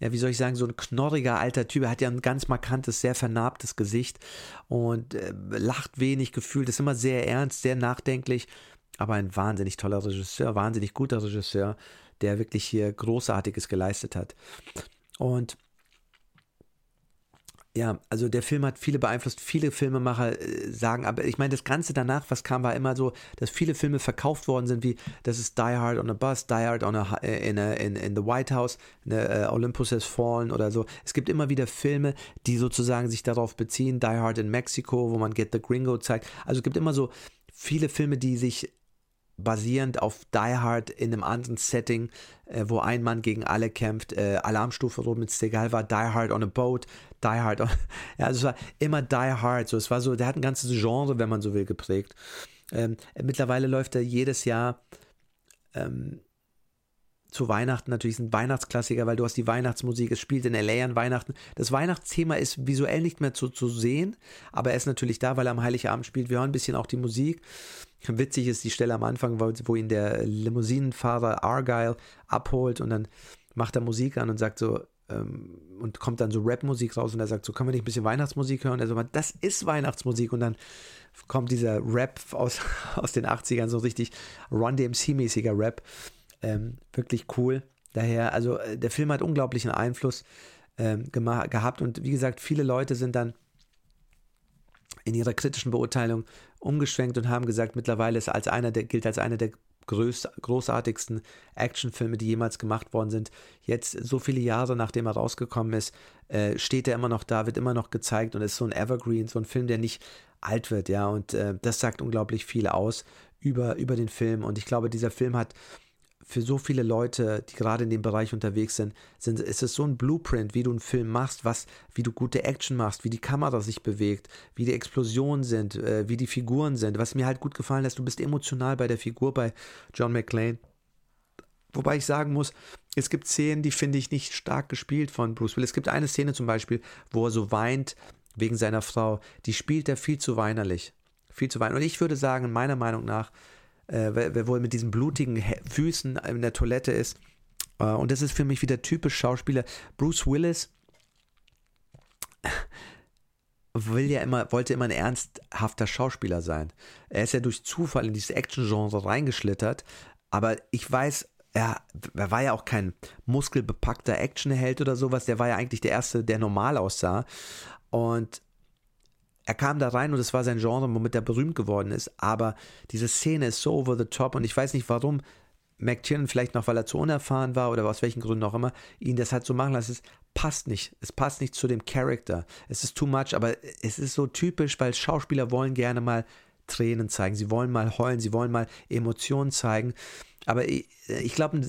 ja, wie soll ich sagen, so ein knorriger alter Typ. Er hat ja ein ganz markantes, sehr vernarbtes Gesicht und äh, lacht wenig gefühlt, ist immer sehr ernst, sehr nachdenklich, aber ein wahnsinnig toller Regisseur, wahnsinnig guter Regisseur, der wirklich hier Großartiges geleistet hat. Und ja, also der Film hat viele beeinflusst, viele Filmemacher äh, sagen, aber ich meine, das Ganze danach, was kam, war immer so, dass viele Filme verkauft worden sind, wie das ist Die Hard on a Bus, Die Hard on a, äh, in, a, in, in the White House, ne, uh, Olympus has Fallen oder so. Es gibt immer wieder Filme, die sozusagen sich darauf beziehen, Die Hard in Mexico, wo man Get the Gringo zeigt. Also es gibt immer so viele Filme, die sich basierend auf Die Hard in einem anderen Setting, äh, wo ein Mann gegen alle kämpft, äh, Alarmstufe Robin mit Segal war, Die Hard on a Boat, Die Hard on, ja, also es war immer Die Hard, so, es war so, der hat ein ganzes Genre, wenn man so will, geprägt. Ähm, mittlerweile läuft er jedes Jahr ähm, zu Weihnachten natürlich ein Weihnachtsklassiker, weil du hast die Weihnachtsmusik, es spielt in LA an Weihnachten. Das Weihnachtsthema ist visuell nicht mehr zu, zu sehen, aber er ist natürlich da, weil er am Heiligabend spielt. Wir hören ein bisschen auch die Musik. Witzig ist die Stelle am Anfang, wo, wo ihn der Limousinenfahrer Argyle abholt und dann macht er Musik an und sagt so, ähm, und kommt dann so Rap-Musik raus und er sagt so, können wir nicht ein bisschen Weihnachtsmusik hören? Er so, das ist Weihnachtsmusik und dann kommt dieser Rap aus, aus den 80ern, so richtig Run DMC-mäßiger Rap ähm, wirklich cool. Daher, also äh, der Film hat unglaublichen Einfluss ähm, gehabt und wie gesagt, viele Leute sind dann in ihrer kritischen Beurteilung umgeschwenkt und haben gesagt, mittlerweile ist als einer der, gilt als einer der größ, großartigsten Actionfilme, die jemals gemacht worden sind. Jetzt, so viele Jahre nachdem er rausgekommen ist, äh, steht er immer noch da, wird immer noch gezeigt und ist so ein Evergreen, so ein Film, der nicht alt wird, ja. Und äh, das sagt unglaublich viel aus über, über den Film. Und ich glaube, dieser Film hat für so viele Leute, die gerade in dem Bereich unterwegs sind, sind, ist es so ein Blueprint, wie du einen Film machst, was, wie du gute Action machst, wie die Kamera sich bewegt, wie die Explosionen sind, äh, wie die Figuren sind. Was mir halt gut gefallen ist, du bist emotional bei der Figur bei John McClane. Wobei ich sagen muss, es gibt Szenen, die finde ich nicht stark gespielt von Bruce Willis. Es gibt eine Szene zum Beispiel, wo er so weint wegen seiner Frau. Die spielt er viel zu weinerlich. Viel zu weinerlich. Und ich würde sagen, meiner Meinung nach, äh, wer, wohl mit diesen blutigen Füßen in der Toilette ist. Äh, und das ist für mich wieder typisch Schauspieler. Bruce Willis will ja immer, wollte immer ein ernsthafter Schauspieler sein. Er ist ja durch Zufall in dieses Action-Genre reingeschlittert, aber ich weiß, er, er war ja auch kein muskelbepackter Actionheld oder sowas, der war ja eigentlich der Erste, der normal aussah. Und er kam da rein und es war sein Genre, womit er berühmt geworden ist, aber diese Szene ist so over the top und ich weiß nicht warum McTiernan, vielleicht noch weil er zu unerfahren war oder aus welchen Gründen auch immer, ihn das halt so machen lassen. Es passt nicht. Es passt nicht zu dem Charakter. Es ist too much, aber es ist so typisch, weil Schauspieler wollen gerne mal Tränen zeigen. Sie wollen mal heulen, sie wollen mal Emotionen zeigen. Aber ich, ich glaube,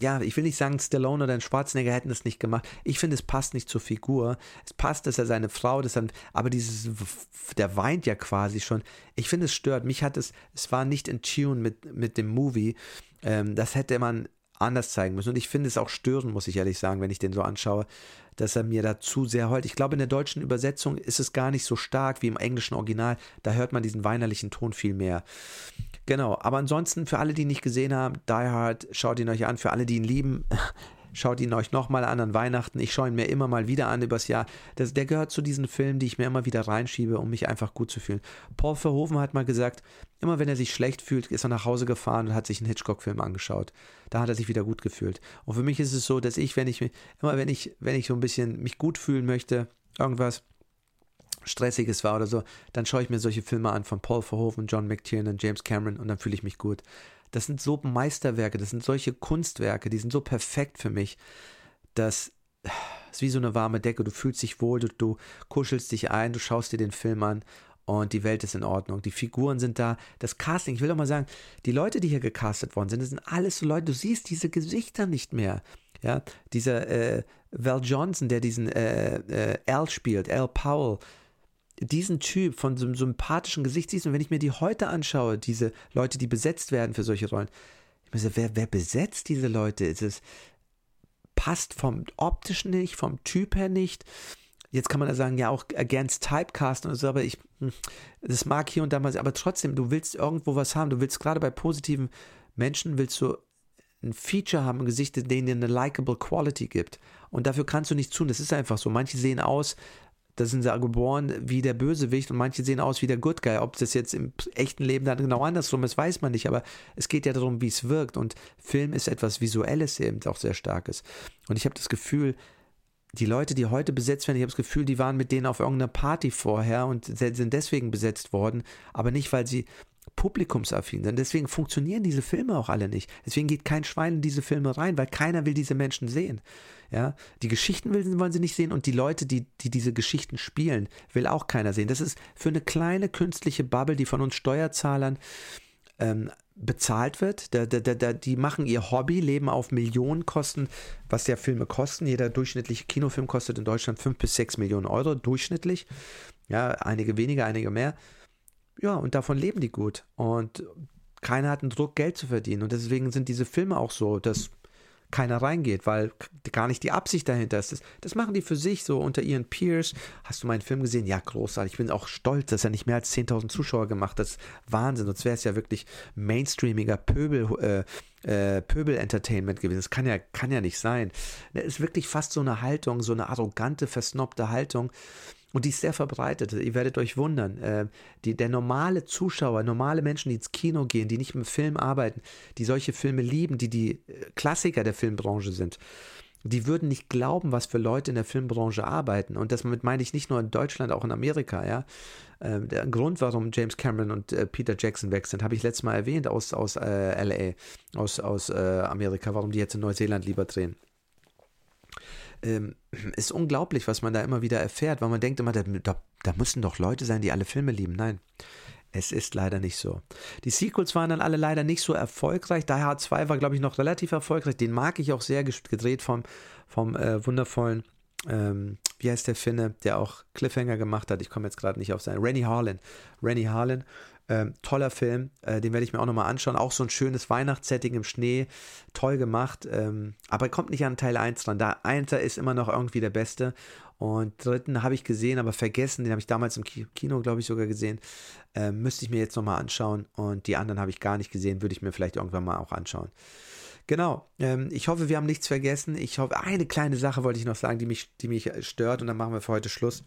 ja, ich will nicht sagen, Stallone oder ein Schwarzenegger hätten das nicht gemacht. Ich finde, es passt nicht zur Figur. Es passt, dass er seine Frau, das dann, aber dieses, der weint ja quasi schon. Ich finde, es stört. Mich hat es, es war nicht in Tune mit, mit dem Movie. Ähm, das hätte man anders zeigen müssen. Und ich finde es auch störend, muss ich ehrlich sagen, wenn ich den so anschaue, dass er mir dazu sehr heult. Ich glaube, in der deutschen Übersetzung ist es gar nicht so stark wie im englischen Original. Da hört man diesen weinerlichen Ton viel mehr. Genau, aber ansonsten für alle, die ihn nicht gesehen haben, Die Hard, schaut ihn euch an. Für alle, die ihn lieben, Schaut ihn euch nochmal an an Weihnachten. Ich schaue ihn mir immer mal wieder an übers Jahr. Das, der gehört zu diesen Filmen, die ich mir immer wieder reinschiebe, um mich einfach gut zu fühlen. Paul Verhoeven hat mal gesagt, immer wenn er sich schlecht fühlt, ist er nach Hause gefahren und hat sich einen Hitchcock-Film angeschaut. Da hat er sich wieder gut gefühlt. Und für mich ist es so, dass ich, wenn ich immer wenn ich, wenn ich so ein bisschen mich gut fühlen möchte, irgendwas, Stressiges war oder so, dann schaue ich mir solche Filme an von Paul Verhoeven, John McTiernan, James Cameron und dann fühle ich mich gut. Das sind so Meisterwerke, das sind solche Kunstwerke, die sind so perfekt für mich, dass es wie so eine warme Decke, du fühlst dich wohl, du, du kuschelst dich ein, du schaust dir den Film an und die Welt ist in Ordnung. Die Figuren sind da. Das Casting, ich will auch mal sagen, die Leute, die hier gecastet worden sind, das sind alles so Leute, du siehst diese Gesichter nicht mehr. Ja, dieser äh, Val Johnson, der diesen äh, äh, Al spielt, Al Powell, diesen Typ von so einem sympathischen Gesicht siehst und wenn ich mir die heute anschaue, diese Leute, die besetzt werden für solche Rollen, ich sagen, wer, wer besetzt diese Leute? Ist es passt vom optischen nicht, vom Typ her nicht. Jetzt kann man ja sagen, ja auch against Typecast und so, aber ich, hm, das mag hier und da mal, aber trotzdem, du willst irgendwo was haben. Du willst gerade bei positiven Menschen willst du ein Feature haben, ein Gesicht, denen dir eine likable Quality gibt. Und dafür kannst du nichts tun. Das ist einfach so. Manche sehen aus, da sind sie geboren wie der Bösewicht und manche sehen aus wie der Good Guy. Ob das jetzt im echten Leben dann genau andersrum ist, weiß man nicht. Aber es geht ja darum, wie es wirkt. Und Film ist etwas Visuelles eben auch sehr Starkes. Und ich habe das Gefühl, die Leute, die heute besetzt werden, ich habe das Gefühl, die waren mit denen auf irgendeiner Party vorher und sind deswegen besetzt worden, aber nicht, weil sie publikumsaffin sind. Deswegen funktionieren diese Filme auch alle nicht. Deswegen geht kein Schwein in diese Filme rein, weil keiner will diese Menschen sehen. Ja, die Geschichten wollen sie nicht sehen und die Leute, die, die diese Geschichten spielen, will auch keiner sehen. Das ist für eine kleine künstliche Bubble, die von uns Steuerzahlern ähm, bezahlt wird. Da, da, da, die machen ihr Hobby, leben auf Millionenkosten, was ja Filme kosten. Jeder durchschnittliche Kinofilm kostet in Deutschland 5 bis 6 Millionen Euro durchschnittlich. Ja, einige weniger, einige mehr. Ja, und davon leben die gut. Und keiner hat einen Druck, Geld zu verdienen. Und deswegen sind diese Filme auch so, dass keiner reingeht, weil gar nicht die Absicht dahinter ist. Das, das, machen die für sich so unter ihren Peers. Hast du meinen Film gesehen? Ja, großartig. Ich bin auch stolz, dass er nicht mehr als 10.000 Zuschauer gemacht hat. Das ist Wahnsinn. Sonst wäre es ja wirklich mainstreamiger Pöbel. Äh, äh, Pöbel-Entertainment gewesen. Das kann ja, kann ja nicht sein. Das ist wirklich fast so eine Haltung, so eine arrogante, versnobte Haltung. Und die ist sehr verbreitet. Ihr werdet euch wundern. Äh, die, der normale Zuschauer, normale Menschen, die ins Kino gehen, die nicht mit Film arbeiten, die solche Filme lieben, die die äh, Klassiker der Filmbranche sind, die würden nicht glauben, was für Leute in der Filmbranche arbeiten. Und das meine ich nicht nur in Deutschland, auch in Amerika. Ja? Äh, der Grund, warum James Cameron und äh, Peter Jackson weg sind, habe ich letztes Mal erwähnt aus, aus äh, LA, aus, aus äh, Amerika, warum die jetzt in Neuseeland lieber drehen ähm, ist unglaublich, was man da immer wieder erfährt, weil man denkt immer, da, da, da müssen doch Leute sein, die alle Filme lieben. Nein. Es ist leider nicht so. Die Sequels waren dann alle leider nicht so erfolgreich. Die Hard 2 war, glaube ich, noch relativ erfolgreich. Den mag ich auch sehr, gedreht vom, vom äh, wundervollen, ähm, wie heißt der Finne, der auch Cliffhanger gemacht hat. Ich komme jetzt gerade nicht auf seinen. Rennie Harlan. Rennie Harlan. Ähm, toller Film, äh, den werde ich mir auch nochmal anschauen. Auch so ein schönes Weihnachtssetting im Schnee, toll gemacht. Ähm, aber kommt nicht an Teil 1 dran. Da 1 ist immer noch irgendwie der beste. Und dritten habe ich gesehen, aber vergessen. Den habe ich damals im Kino, glaube ich, sogar gesehen. Ähm, müsste ich mir jetzt nochmal anschauen. Und die anderen habe ich gar nicht gesehen, würde ich mir vielleicht irgendwann mal auch anschauen. Genau. Ähm, ich hoffe, wir haben nichts vergessen. Ich hoffe, eine kleine Sache wollte ich noch sagen, die mich, die mich stört. Und dann machen wir für heute Schluss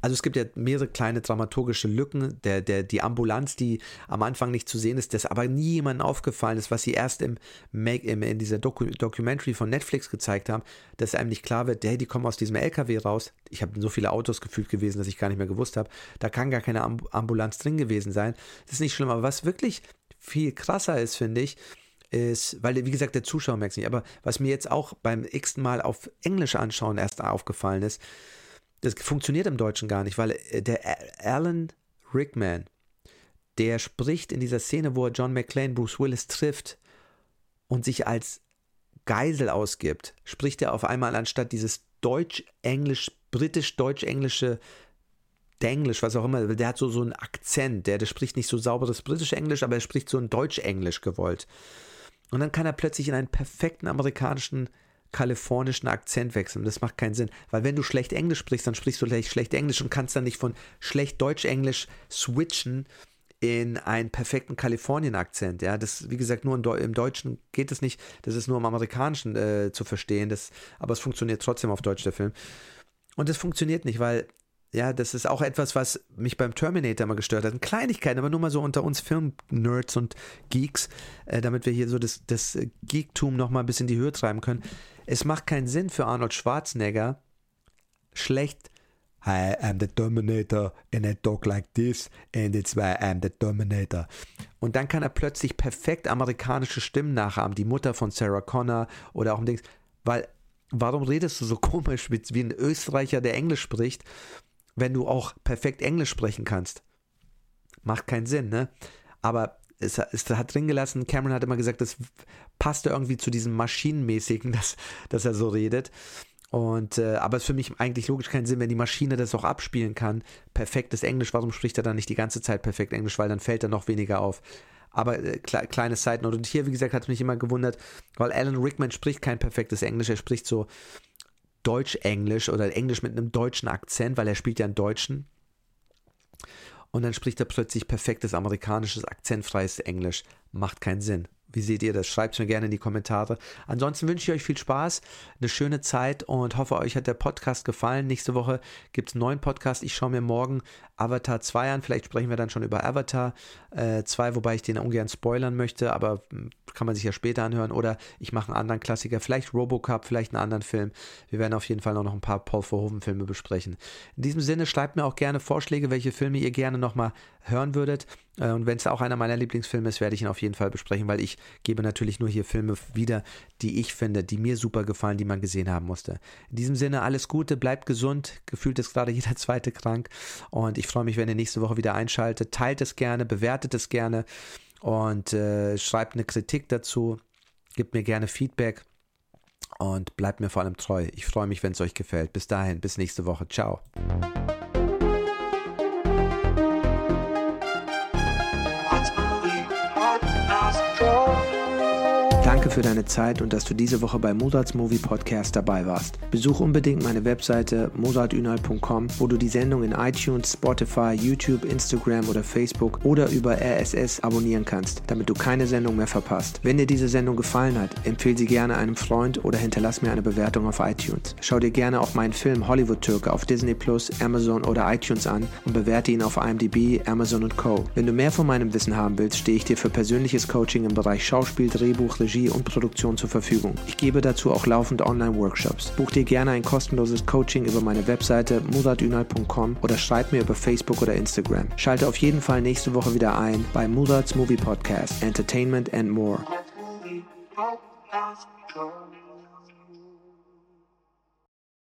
also es gibt ja mehrere kleine dramaturgische Lücken. Der, der, die Ambulanz, die am Anfang nicht zu sehen ist, das aber nie jemandem aufgefallen ist, was sie erst im, im in dieser Doku, Documentary von Netflix gezeigt haben, dass einem nicht klar wird, hey, die kommen aus diesem LKW raus. Ich habe so viele Autos gefühlt gewesen, dass ich gar nicht mehr gewusst habe. Da kann gar keine Ambulanz drin gewesen sein. Das ist nicht schlimm, aber was wirklich viel krasser ist, finde ich, ist, weil, wie gesagt, der Zuschauer merkt es nicht, aber was mir jetzt auch beim x Mal auf Englisch anschauen erst aufgefallen ist, das funktioniert im Deutschen gar nicht, weil äh, der Alan Rickman, der spricht in dieser Szene, wo er John McClane, Bruce Willis trifft und sich als Geisel ausgibt, spricht er auf einmal anstatt dieses Deutsch-Englisch, britisch-deutsch-englische Englisch, was auch immer, der hat so, so einen Akzent, der, der spricht nicht so sauberes britisch Englisch, aber er spricht so ein Deutsch-Englisch gewollt. Und dann kann er plötzlich in einen perfekten amerikanischen kalifornischen Akzent wechseln. Das macht keinen Sinn, weil wenn du schlecht Englisch sprichst, dann sprichst du schlecht Englisch und kannst dann nicht von schlecht Deutsch-Englisch switchen in einen perfekten Kalifornien-Akzent. Ja, das, wie gesagt, nur im, Deu im Deutschen geht es nicht. Das ist nur im Amerikanischen äh, zu verstehen. Das, aber es funktioniert trotzdem auf Deutsch, der Film. Und es funktioniert nicht, weil ja, das ist auch etwas, was mich beim Terminator immer gestört hat. Eine Kleinigkeit, aber nur mal so unter uns Film-Nerds und Geeks, äh, damit wir hier so das, das Geektum nochmal ein bisschen in die Höhe treiben können. Es macht keinen Sinn für Arnold Schwarzenegger, schlecht I am the Terminator and I talk like this and it's why I'm the Terminator. Und dann kann er plötzlich perfekt amerikanische Stimmen nachahmen, die Mutter von Sarah Connor oder auch ein Dings, weil warum redest du so komisch wie ein Österreicher, der Englisch spricht, wenn du auch perfekt Englisch sprechen kannst? Macht keinen Sinn, ne? Aber es, es hat drin gelassen, Cameron hat immer gesagt, das passte irgendwie zu diesem Maschinenmäßigen, dass, dass er so redet. Und äh, aber es ist für mich eigentlich logisch keinen Sinn, wenn die Maschine das auch abspielen kann. Perfektes Englisch, warum spricht er dann nicht die ganze Zeit perfekt Englisch? Weil dann fällt er noch weniger auf. Aber äh, kle kleine Side Note. Und hier, wie gesagt, hat es mich immer gewundert, weil Alan Rickman spricht kein perfektes Englisch, er spricht so Deutsch-Englisch oder Englisch mit einem deutschen Akzent, weil er spielt ja einen Deutschen. Und dann spricht er plötzlich perfektes amerikanisches, akzentfreies Englisch. Macht keinen Sinn. Wie seht ihr das? Schreibt es mir gerne in die Kommentare. Ansonsten wünsche ich euch viel Spaß, eine schöne Zeit und hoffe, euch hat der Podcast gefallen. Nächste Woche gibt es einen neuen Podcast. Ich schaue mir morgen Avatar 2 an. Vielleicht sprechen wir dann schon über Avatar äh, 2, wobei ich den ungern spoilern möchte, aber hm, kann man sich ja später anhören. Oder ich mache einen anderen Klassiker, vielleicht Robocop, vielleicht einen anderen Film. Wir werden auf jeden Fall noch ein paar Paul Verhoeven-Filme besprechen. In diesem Sinne, schreibt mir auch gerne Vorschläge, welche Filme ihr gerne nochmal hören würdet. Äh, und wenn es auch einer meiner Lieblingsfilme ist, werde ich ihn auf jeden Fall besprechen, weil ich gebe natürlich nur hier Filme wieder, die ich finde, die mir super gefallen, die man gesehen haben musste. In diesem Sinne, alles Gute, bleibt gesund. Gefühlt ist gerade jeder zweite krank. Und ich freue mich, wenn ihr nächste Woche wieder einschaltet. Teilt es gerne, bewertet es gerne und äh, schreibt eine Kritik dazu. Gebt mir gerne Feedback und bleibt mir vor allem treu. Ich freue mich, wenn es euch gefällt. Bis dahin, bis nächste Woche. Ciao. Für deine Zeit und dass du diese Woche bei Mozarts Movie Podcast dabei warst. Besuch unbedingt meine Webseite mozartünal.com, wo du die Sendung in iTunes, Spotify, YouTube, Instagram oder Facebook oder über RSS abonnieren kannst, damit du keine Sendung mehr verpasst. Wenn dir diese Sendung gefallen hat, empfehle sie gerne einem Freund oder hinterlass mir eine Bewertung auf iTunes. Schau dir gerne auch meinen Film Hollywood Türke auf Disney Plus, Amazon oder iTunes an und bewerte ihn auf IMDb, Amazon und Co. Wenn du mehr von meinem Wissen haben willst, stehe ich dir für persönliches Coaching im Bereich Schauspiel, Drehbuch, Regie Regie und Produktion zur Verfügung. Ich gebe dazu auch laufend Online-Workshops. Buch dir gerne ein kostenloses Coaching über meine Webseite muratünal.com oder schreib mir über Facebook oder Instagram. Schalte auf jeden Fall nächste Woche wieder ein bei Murats Movie Podcast, Entertainment and More.